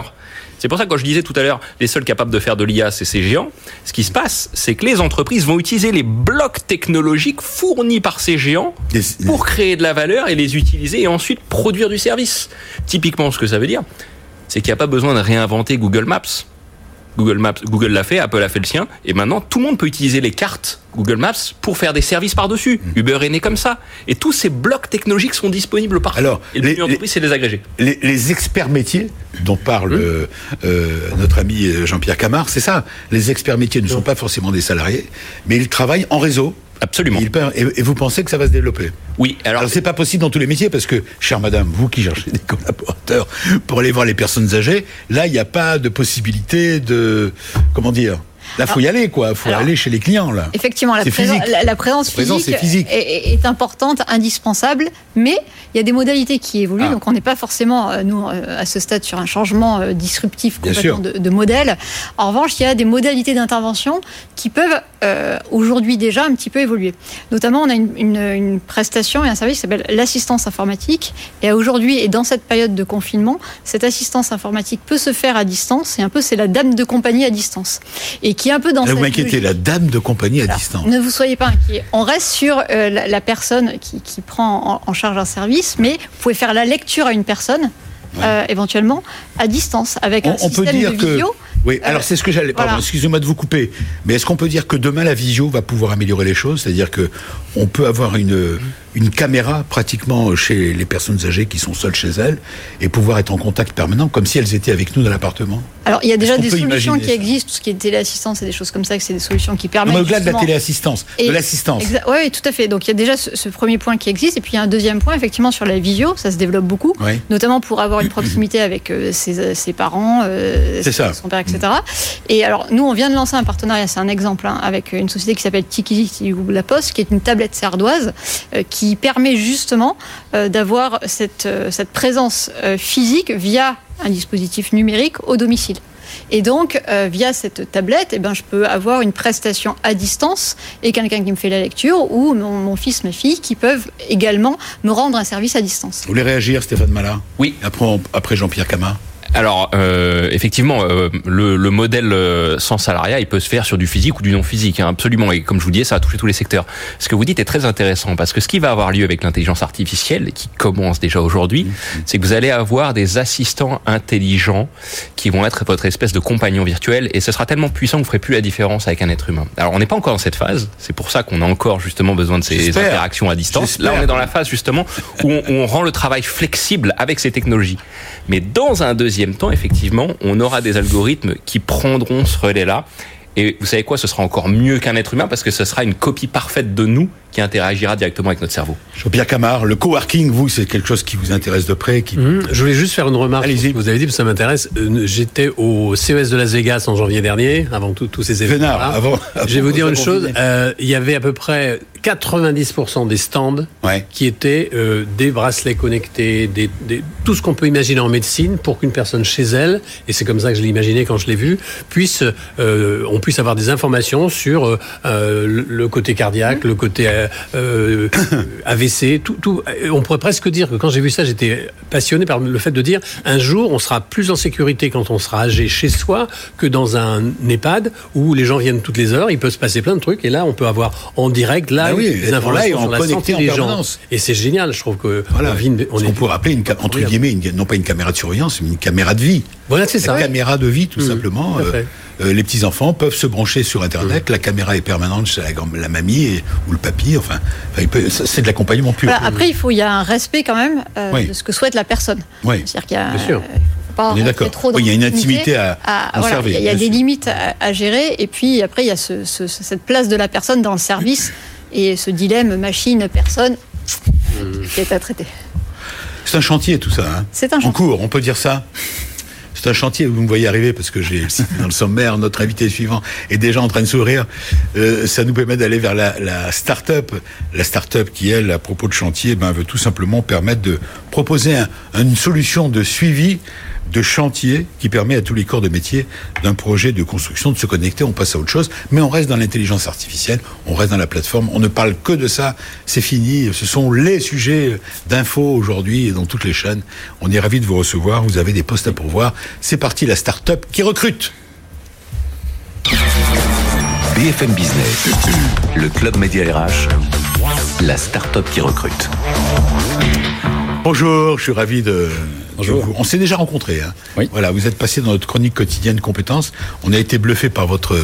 C'est pour ça que quand je disais tout à l'heure, les seuls capables de faire de l'IA, c'est ces géants. Ce qui se passe, c'est que les entreprises vont utiliser les blocs technologiques fournis par ces géants pour créer de la valeur et les utiliser et ensuite produire du service. Typiquement, ce que ça veut dire, c'est qu'il n'y a pas besoin de réinventer Google Maps. Google Maps, Google l'a fait, Apple a fait le sien, et maintenant tout le monde peut utiliser les cartes Google Maps pour faire des services par-dessus. Mm. Uber est né comme ça. Et tous ces blocs technologiques sont disponibles partout. Alors, et les, entreprises, c'est les agrégés. Les, experts métiers dont parle mm. euh, euh, notre ami euh, Jean-Pierre Camard, c'est ça. Les experts métiers ne sont pas forcément des salariés, mais ils travaillent en réseau Absolument. Et, vous pensez que ça va se développer? Oui. Alors, alors c'est pas possible dans tous les métiers parce que, chère madame, vous qui cherchez des collaborateurs pour aller voir les personnes âgées, là, il n'y a pas de possibilité de, comment dire, Là, faut y aller, quoi. Faut aller chez les clients, là. Effectivement, la, la, présence physique, est, importante, indispensable, mais il y a des modalités qui évoluent. Ah. Donc, on n'est pas forcément, euh, nous, euh, à ce stade, sur un changement euh, disruptif complètement de, modèle. En revanche, il y a des modalités d'intervention qui peuvent aujourd'hui déjà un petit peu évoluer. Notamment, on a une, une prestation et un service qui s'appelle l'assistance informatique. Et aujourd'hui, et dans cette période de confinement, cette assistance informatique peut se faire à distance. Et un peu, c'est la dame de compagnie à distance. Et qui est un peu dans. Là, vous m'inquiétez, la dame de compagnie à distance. Ne vous soyez pas inquiet. On reste sur euh, la, personne qui, prend en, charge un service, mais vous pouvez faire la lecture à une personne. Euh, éventuellement à distance avec un système de vidéo. Oui, euh, alors c'est ce que j'allais. Pardon, excusez-moi de vous couper, mais est-ce qu'on peut dire que demain la visio va pouvoir améliorer les choses, c'est-à-dire que on peut avoir une une caméra pratiquement chez les personnes âgées qui sont seules chez elles et pouvoir être en contact permanent comme si elles étaient avec nous dans l'appartement Alors il y a déjà des solutions qui existent, tout ce qui est téléassistance et des choses comme ça, que c'est des solutions qui permettent. au-delà de la téléassistance, de l'assistance. Oui, tout à fait. Donc il y a déjà ce, premier point qui existe et puis il y a un deuxième point effectivement sur la visio, ça se développe beaucoup, notamment pour avoir une proximité avec euh, ses, parents, euh, son père, etc. Et alors nous on vient de lancer un partenariat, c'est un exemple, hein, avec une société qui s'appelle Tiki ou La Poste, qui est une tablette sardoise euh, qui permet justement euh, d'avoir cette, euh, cette présence euh, physique via un dispositif numérique au domicile. Et donc, via cette tablette, eh ben, je peux avoir une prestation à distance et quelqu'un qui me fait la lecture ou mon, fils, ma fille qui peuvent également me rendre un service à distance. Vous voulez réagir, Stéphane Mala Oui. Après, après Jean-Pierre Camard alors, euh, effectivement, euh, le, le, modèle euh, sans salariat, il peut se faire sur du physique ou du non physique, hein, absolument. Et comme je vous disais, ça va toucher tous les secteurs. Ce que vous dites est très intéressant parce que ce qui va avoir lieu avec l'intelligence artificielle, qui commence déjà aujourd'hui, mmh. c'est que vous allez avoir des assistants intelligents qui vont être votre espèce de compagnon virtuel, et ce sera tellement puissant que vous ferez plus la différence avec un être humain. Alors, on n'est pas encore dans cette phase. C'est pour ça qu'on a encore justement besoin de ces interactions à distance. Là, on est dans la phase justement où on, où on rend le travail flexible avec ces technologies. Mais dans un deuxième temps, effectivement, on aura des algorithmes qui prendront ce relais-là. Et vous savez quoi, ce sera encore mieux qu'un être humain parce que ce sera une copie parfaite de nous qui interagira directement avec notre cerveau. Jean-Pierre Camard, le coworking, vous, c'est quelque chose qui vous intéresse de près qui... Mmh, je voulais juste faire une remarque. Allez-y. Vous avez dit que ça m'intéresse. Euh, j'étais au CES de Las Vegas en janvier dernier, avant tous ces événements. Avant, avant, Je vais vous dire une chose. Euh, il y avait à peu près 90% des stands qui étaient euh, des bracelets connectés, des, tout ce qu'on peut imaginer en médecine pour qu'une personne chez elle, et c'est comme ça que je l'ai imaginé quand je l'ai vu, puisse, euh, on puisse avoir des informations sur euh, le côté cardiaque, le côté AVC, tout, tout. On pourrait presque dire que quand j'ai vu ça, j'étais passionné par le fait de dire un jour on sera plus en sécurité quand on sera âgé chez soi que dans un EHPAD où les gens viennent toutes les heures, il peut se passer plein de trucs et là on peut avoir en direct là ah oui, des informations sur la santé des gens. Et c'est génial, je trouve que voilà. on, on pourrait appeler une, entre guillemets, non pas une caméra de surveillance, mais une caméra de vie. Voilà, c'est ça. Une caméra de vie, tout mmh, simplement. Euh, euh, les petits enfants peuvent se brancher sur Internet. Mmh. La caméra est permanente chez la, mamie ou le papy. Enfin, c'est de l'accompagnement pur. après, il faut, il y a un respect quand même euh, de ce que souhaite la personne. Oui. C'est-à-dire qu'il y a. Bien sûr. On est d'accord. il y a une intimité à, à, Il y a, des limites à, gérer, et puis après il y a cette place de la personne dans le service et ce dilemme machine-personne qui est à traiter. C'est un chantier tout ça. Hein. C'est un chantier. En cours, on peut dire ça c'est un chantier, vous me voyez arriver parce que j'ai dans le sommaire, notre invité suivant est déjà en train de sourire. Euh, ça nous permet d'aller vers la, la start-up. La start-up qui, elle, à propos de chantier, ben, veut tout simplement permettre de proposer une solution de suivi de chantier qui permet à tous les corps de métier d'un projet de construction de se connecter. On passe à autre chose, mais on reste dans l'intelligence artificielle, on reste dans la plateforme, on ne parle que de ça. C'est fini. Ce sont les sujets d'info aujourd'hui dans toutes les chaînes. On est ravis de vous recevoir. Vous avez des postes à pourvoir. C'est parti, la start-up qui recrute. BFM Business, le club média RH, la start-up qui recrute. Bonjour, je suis ravi de. Bonjour. On s'est déjà rencontrés. Hein. Oui. Voilà, vous êtes passé dans notre chronique quotidienne compétences. On a été bluffé par votre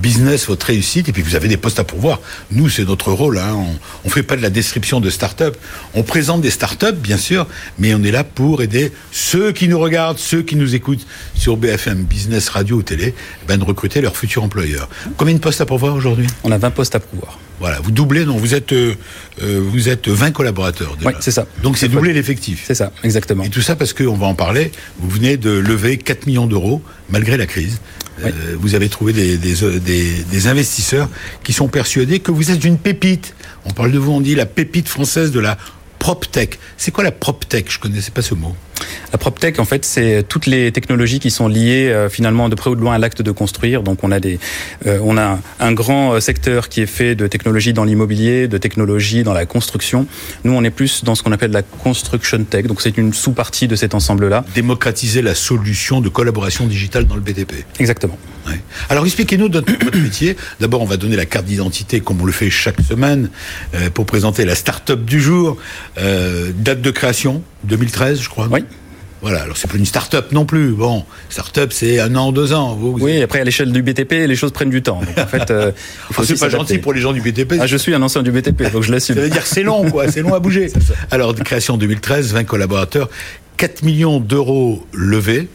business, votre réussite, et puis vous avez des postes à pourvoir. Nous, c'est notre rôle. Hein. On ne fait pas de la description de start-up. On présente des start-up, bien sûr, mais on est là pour aider ceux qui nous regardent, ceux qui nous écoutent sur BFM Business Radio ou télé, ben, de recruter leurs futurs employeurs. Combien de postes à pourvoir aujourd'hui? On a 20 postes à pourvoir. Voilà, vous doublez, non, vous êtes, euh, euh, vous êtes 20 collaborateurs. Oui, c'est ça. Donc c'est doubler l'effectif. C'est ça, exactement. Et tout ça parce qu'on va en parler, vous venez de lever 4 millions d'euros malgré la crise. Euh, vous avez trouvé des, des, investisseurs qui sont persuadés que vous êtes une pépite. On parle de vous, on dit la pépite française de la PropTech. C'est quoi la PropTech? Je connaissais pas ce mot. La PropTech, en fait, c'est toutes les technologies qui sont liées euh, finalement de près ou de loin à l'acte de construire. Donc, on a des, euh, on a un grand euh, secteur qui est fait de technologies dans l'immobilier, de technologies dans la construction. Nous, on est plus dans ce qu'on appelle la construction tech. Donc, c'est une sous-partie de cet ensemble-là. Démocratiser la solution de collaboration digitale dans le BTP. Exactement. Alors, expliquez-nous votre, métier. D'abord, on va donner la carte d'identité, comme on le fait chaque semaine, pour présenter la start-up du jour. date de création 2013, je crois. Oui. Voilà, alors c'est plus une start-up non plus. Bon, start-up c'est un an, deux ans. oui, après à l'échelle du BTP, les choses prennent du temps. Donc, en fait, euh, ah, c'est pas gentil pour les gens du BTP. Ah, je suis un ancien du BTP, donc je l'assume. Ça veut dire que c'est long, quoi. C'est long à bouger. Alors, création 2013, 20 collaborateurs, 4 millions d'euros levés.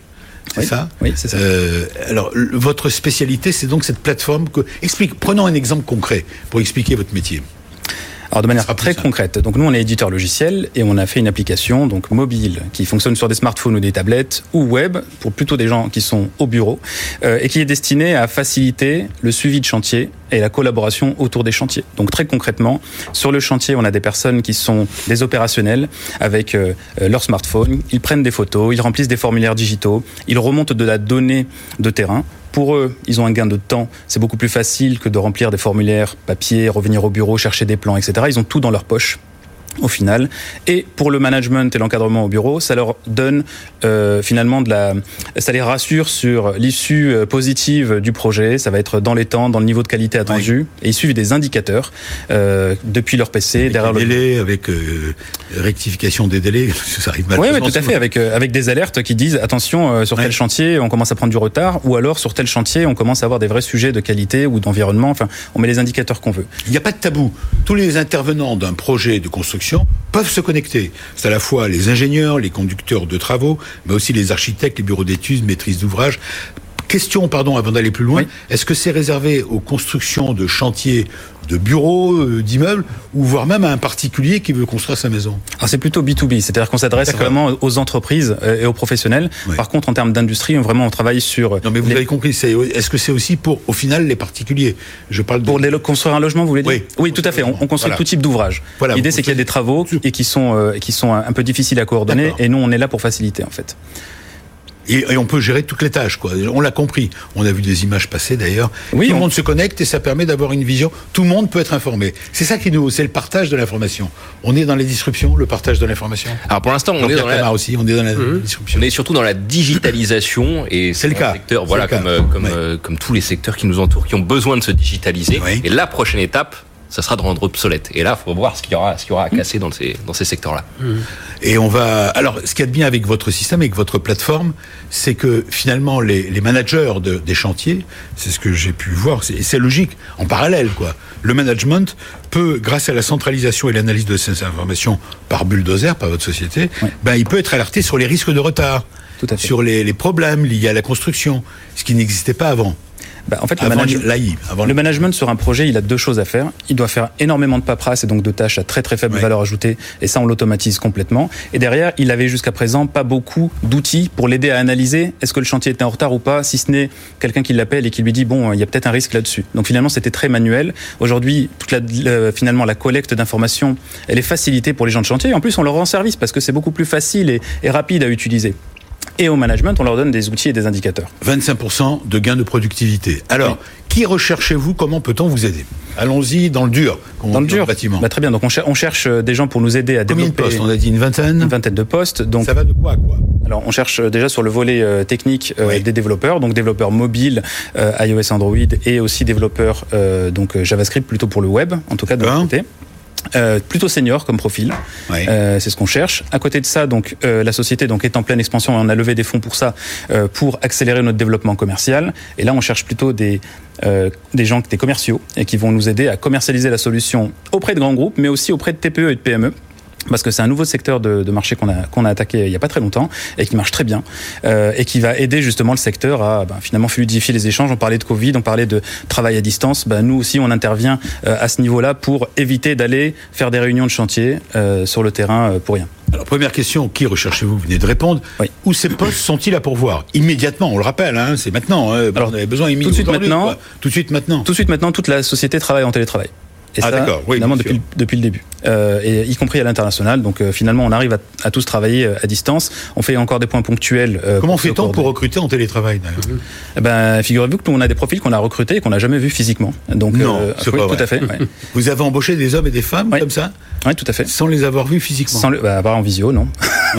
C'est ça Oui, c'est ça. Euh, alors, votre spécialité, c'est donc cette plateforme que. Explique, prenons un exemple concret pour expliquer votre métier. Alors de manière très concrète, donc nous on est éditeur logiciel et on a fait une application donc mobile qui fonctionne sur des smartphones ou des tablettes ou web pour plutôt des gens qui sont au bureau euh, et qui est destinée à faciliter le suivi de chantier et la collaboration autour des chantiers. Donc très concrètement, sur le chantier, on a des personnes qui sont des opérationnels avec euh, leur smartphone, ils prennent des photos, ils remplissent des formulaires digitaux, ils remontent de la donnée de terrain pour eux, ils ont un gain de temps. C'est beaucoup plus facile que de remplir des formulaires papier, revenir au bureau, chercher des plans, etc. Ils ont tout dans leur poche au final. Et pour le management et l'encadrement au bureau, ça leur donne euh, finalement de la, ça les rassure sur l'issue euh, positive du projet. Ça va être dans les temps, dans le niveau de qualité attendu. Et ils suivent des indicateurs euh, depuis leur PC, avec derrière le délai, avec euh, rectification des délais. ça arrive Oui, oui, tout à fait, avec avec des alertes qui disent attention sur tel chantier, on commence à prendre du retard, ou alors sur tel chantier, on commence à avoir des vrais sujets de qualité ou d'environnement. Enfin, on met les indicateurs qu'on veut. Il n'y a pas de tabou. Tous les intervenants d'un projet de construction peuvent se connecter. C'est à la fois les ingénieurs, les conducteurs de travaux, mais aussi les architectes, les bureaux d'études, maîtrises d'ouvrage. Question, pardon, avant d'aller plus loin, est-ce que c'est réservé aux constructions de chantiers de bureaux, euh, d'immeubles, ou voire même à un particulier qui veut construire sa maison. Alors c'est plutôt B2B, c'est-à-dire qu'on s'adresse vraiment aux entreprises euh, et aux professionnels. Par contre, en termes d'industrie, vraiment, on travaille sur... Non mais vous avez compris, est-ce que c'est aussi pour, au final, les particuliers? Je parle de... Pour les, construire un logement, vous voulez dire? Oui, oui tout à fait, on, construit tout type d'ouvrage. L'idée, c'est qu'il y a des travaux et qui sont, euh, qui sont un peu difficiles à coordonner, et nous, on est là pour faciliter, en fait. Et, on peut gérer toutes les tâches, quoi. On l'a compris. On a vu des images passer d'ailleurs. Oui, tout le monde se connecte et ça permet d'avoir une vision. Tout le monde peut être informé. C'est ça qui nous, c'est le partage de l'information. On est dans les disruptions, le partage de l'information. Alors pour l'instant, on, est dans la... aussi. On est dans la mhm. disruption. On est surtout dans la digitalisation et c'est le cas. Secteur, voilà, comme comme, euh, comme tous les secteurs qui nous entourent, qui ont besoin de se digitaliser. Et la prochaine étape, ça sera de rendre obsolète. Et là, il faut voir ce qu'il y aura, ce qu'il y aura à casser dans ces, dans ces secteurs-là. Et on va. Alors, ce qu'il y a de bien avec votre système, avec votre plateforme, c'est que finalement, les, les managers de, des chantiers, c'est ce que j'ai pu voir, et c'est logique, en parallèle, quoi. Le management peut, grâce à la centralisation et l'analyse de ces informations par bulldozer, par votre société, ben, il peut être alerté sur les risques de retard, sur les, les problèmes liés à la construction, ce qui n'existait pas avant. Bah, en fait, le, le, management sur un projet, il a deux choses à faire. Il doit faire énormément de paperasse et donc de tâches à très très faible valeur ajoutée, et ça on l'automatise complètement. Et derrière, il avait jusqu'à présent pas beaucoup d'outils pour l'aider à analyser est-ce que le chantier était en retard ou pas, si ce n'est quelqu'un qui l'appelle et qui lui dit bon, il y a peut-être un risque là-dessus. Donc finalement, c'était très manuel. Aujourd'hui, toute la, finalement la collecte d'informations, elle est facilitée pour les gens de chantier. Et en plus, on leur rend service parce que c'est beaucoup plus facile et, et rapide à utiliser et au management, on leur donne des outils et des indicateurs. 25% de gains de productivité. Alors, qui recherchez-vous? Comment peut-on vous aider? Allons-y dans le dur. Dans le dur bâtiment. Bah, très bien. Donc, on, cherche euh, des gens pour nous aider à Combien développer. de postes? On a dit une vingtaine Une vingtaine de postes. Donc, Ça va de quoi à quoi? Alors, on cherche euh, déjà sur le volet euh, technique des développeurs, donc développeurs mobiles, iOS, Android, et aussi développeurs donc JavaScript plutôt pour le web, en tout cas de côté. Euh, plutôt senior comme profil, euh, c'est ce qu'on cherche. À côté de ça, donc euh, la société donc est en pleine expansion. On a levé des fonds pour ça, pour accélérer notre développement commercial. Et là, on cherche plutôt des des gens, des commerciaux, et qui vont nous aider à commercialiser la solution auprès de grands groupes, mais aussi auprès de TPE et de PME parce que c'est un nouveau secteur de, de marché qu'on a qu'on a attaqué il y a pas très longtemps et qui marche très bien euh, et qui va aider justement le secteur à ben, finalement fluidifier les échanges. On parlait de Covid, on parlait de travail à distance. Ben, nous aussi, on intervient euh, à ce niveau-là pour éviter d'aller faire des réunions de chantier euh, sur le terrain pour rien. Alors première question, qui recherchez-vous? Vous venez de répondre. Oui. Où ces postes sont-ils à pourvoir? Immédiatement, on le rappelle, hein, c'est maintenant. Hein, Alors, on avait besoin tout de suite maintenant. Tout de suite maintenant. Tout de suite maintenant, toute la société travaille en télétravail. Et ah, ça, oui, évidemment, depuis, depuis, le début. Euh, et y compris à l'international. Donc euh, finalement, on arrive à, à, tous travailler euh, à distance. On fait encore des points ponctuels. Euh, Comment fait-on pour recruter en télétravail eh ben, Figurez-vous que nous, on a des profils qu'on a recrutés et qu'on n'a jamais vus physiquement. Donc, non, c'est oui, pas tout à fait. Ouais. Vous avez embauché des hommes et des femmes comme ça? Oui, tout à fait. Sans les avoir vus physiquement Sans le, bah, en visio, non.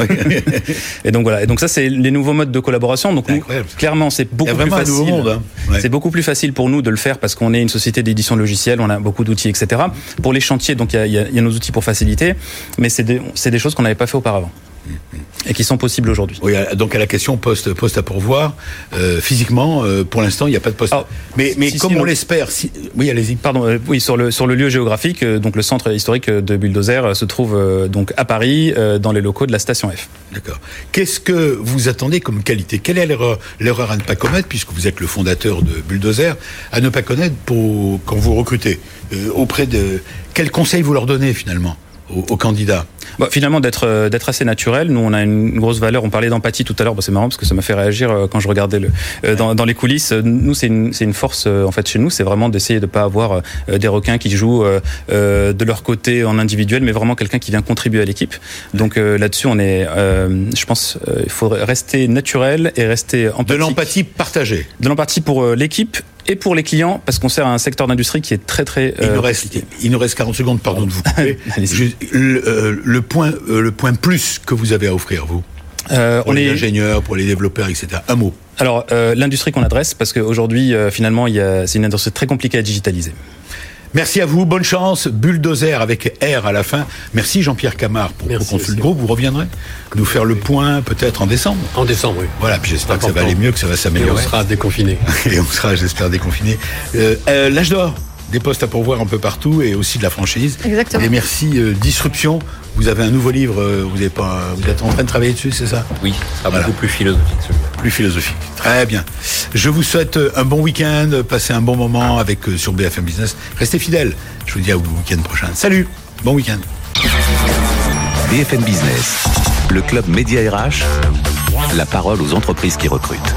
et donc voilà. Et donc ça, c'est les nouveaux modes de collaboration. Donc nous, clairement, c'est beaucoup plus facile. Hein. Ouais. C'est beaucoup plus facile pour nous de le faire parce qu'on est une société d'édition logicielle, on a beaucoup d'outils, etc. Pour les chantiers, donc il y a, nos outils pour faciliter, mais c'est des, des choses qu'on n'avait pas fait auparavant et qui sont possibles aujourd'hui. Oui, donc à la question poste, poste à pourvoir, euh, physiquement, euh, pour l'instant, il n'y a pas de poste. Alors, mais mais si, comme si, on l'espère, si... oui, allez-y. Pardon, euh, oui, sur le sur le lieu géographique, euh, donc le centre historique de Bulldozer euh, se trouve donc à Paris, dans les locaux de la station F. D'accord. Qu'est-ce que vous attendez comme qualité? Quelle est l'erreur l'erreur à ne pas commettre, puisque vous êtes le fondateur de Bulldozer, à ne pas connaître pour quand vous recrutez auprès de quels conseils vous leur donnez finalement? Aux, aux candidats bah, finalement d'être euh, d'être assez naturel. Nous, on a une grosse valeur. On parlait d'empathie tout à l'heure. Bah, c'est marrant parce que ça m'a fait réagir euh, quand je regardais le euh, dans, dans les coulisses. Nous, c'est une c'est une force en fait chez nous. C'est vraiment d'essayer de pas avoir des requins qui jouent de leur côté en individuel, mais vraiment quelqu'un qui vient contribuer à l'équipe. Donc là-dessus, on est. je pense, il faut rester naturel et rester empathique. De l'empathie partagée. De l'empathie pour l'équipe et pour les clients, parce qu'on sert à un secteur d'industrie qui est très très. Euh, il, nous reste, il nous reste 40 secondes, pardon de vous couper. le, euh, le, point, euh, le point plus que vous avez à offrir, vous euh, Pour on les est... ingénieurs, pour les développeurs, etc. Un mot. Alors, euh, l'industrie qu'on adresse, parce qu'aujourd'hui, euh, finalement, c'est une industrie très compliquée à digitaliser. Merci à vous, bonne chance. Bulldozer avec R à la fin. Merci Jean-Pierre Camard pour, pour Consult Group. Vous reviendrez nous faire le point peut-être en décembre. En décembre, oui. Voilà, puis j'espère que ça va aller mieux, que ça va s'améliorer. Et on sera déconfiné. Et on sera, j'espère, déconfiné. Euh, euh, L'âge d'or des postes à pourvoir un peu partout et aussi de la franchise. Exactement. Et merci euh, Disruption. Vous avez un nouveau livre, euh, vous, êtes pas, vous êtes en train de travailler dessus, c'est ça? Oui, ça voilà. beaucoup plus philosophique celui-là. Plus philosophique. Très bien. Je vous souhaite euh, un bon week-end, passez un bon moment avec euh, sur BFM Business. Restez fidèles. Je vous dis à vous week-end prochain. Salut, bon week-end. BFM Business, le club Média RH, la parole aux entreprises qui recrutent.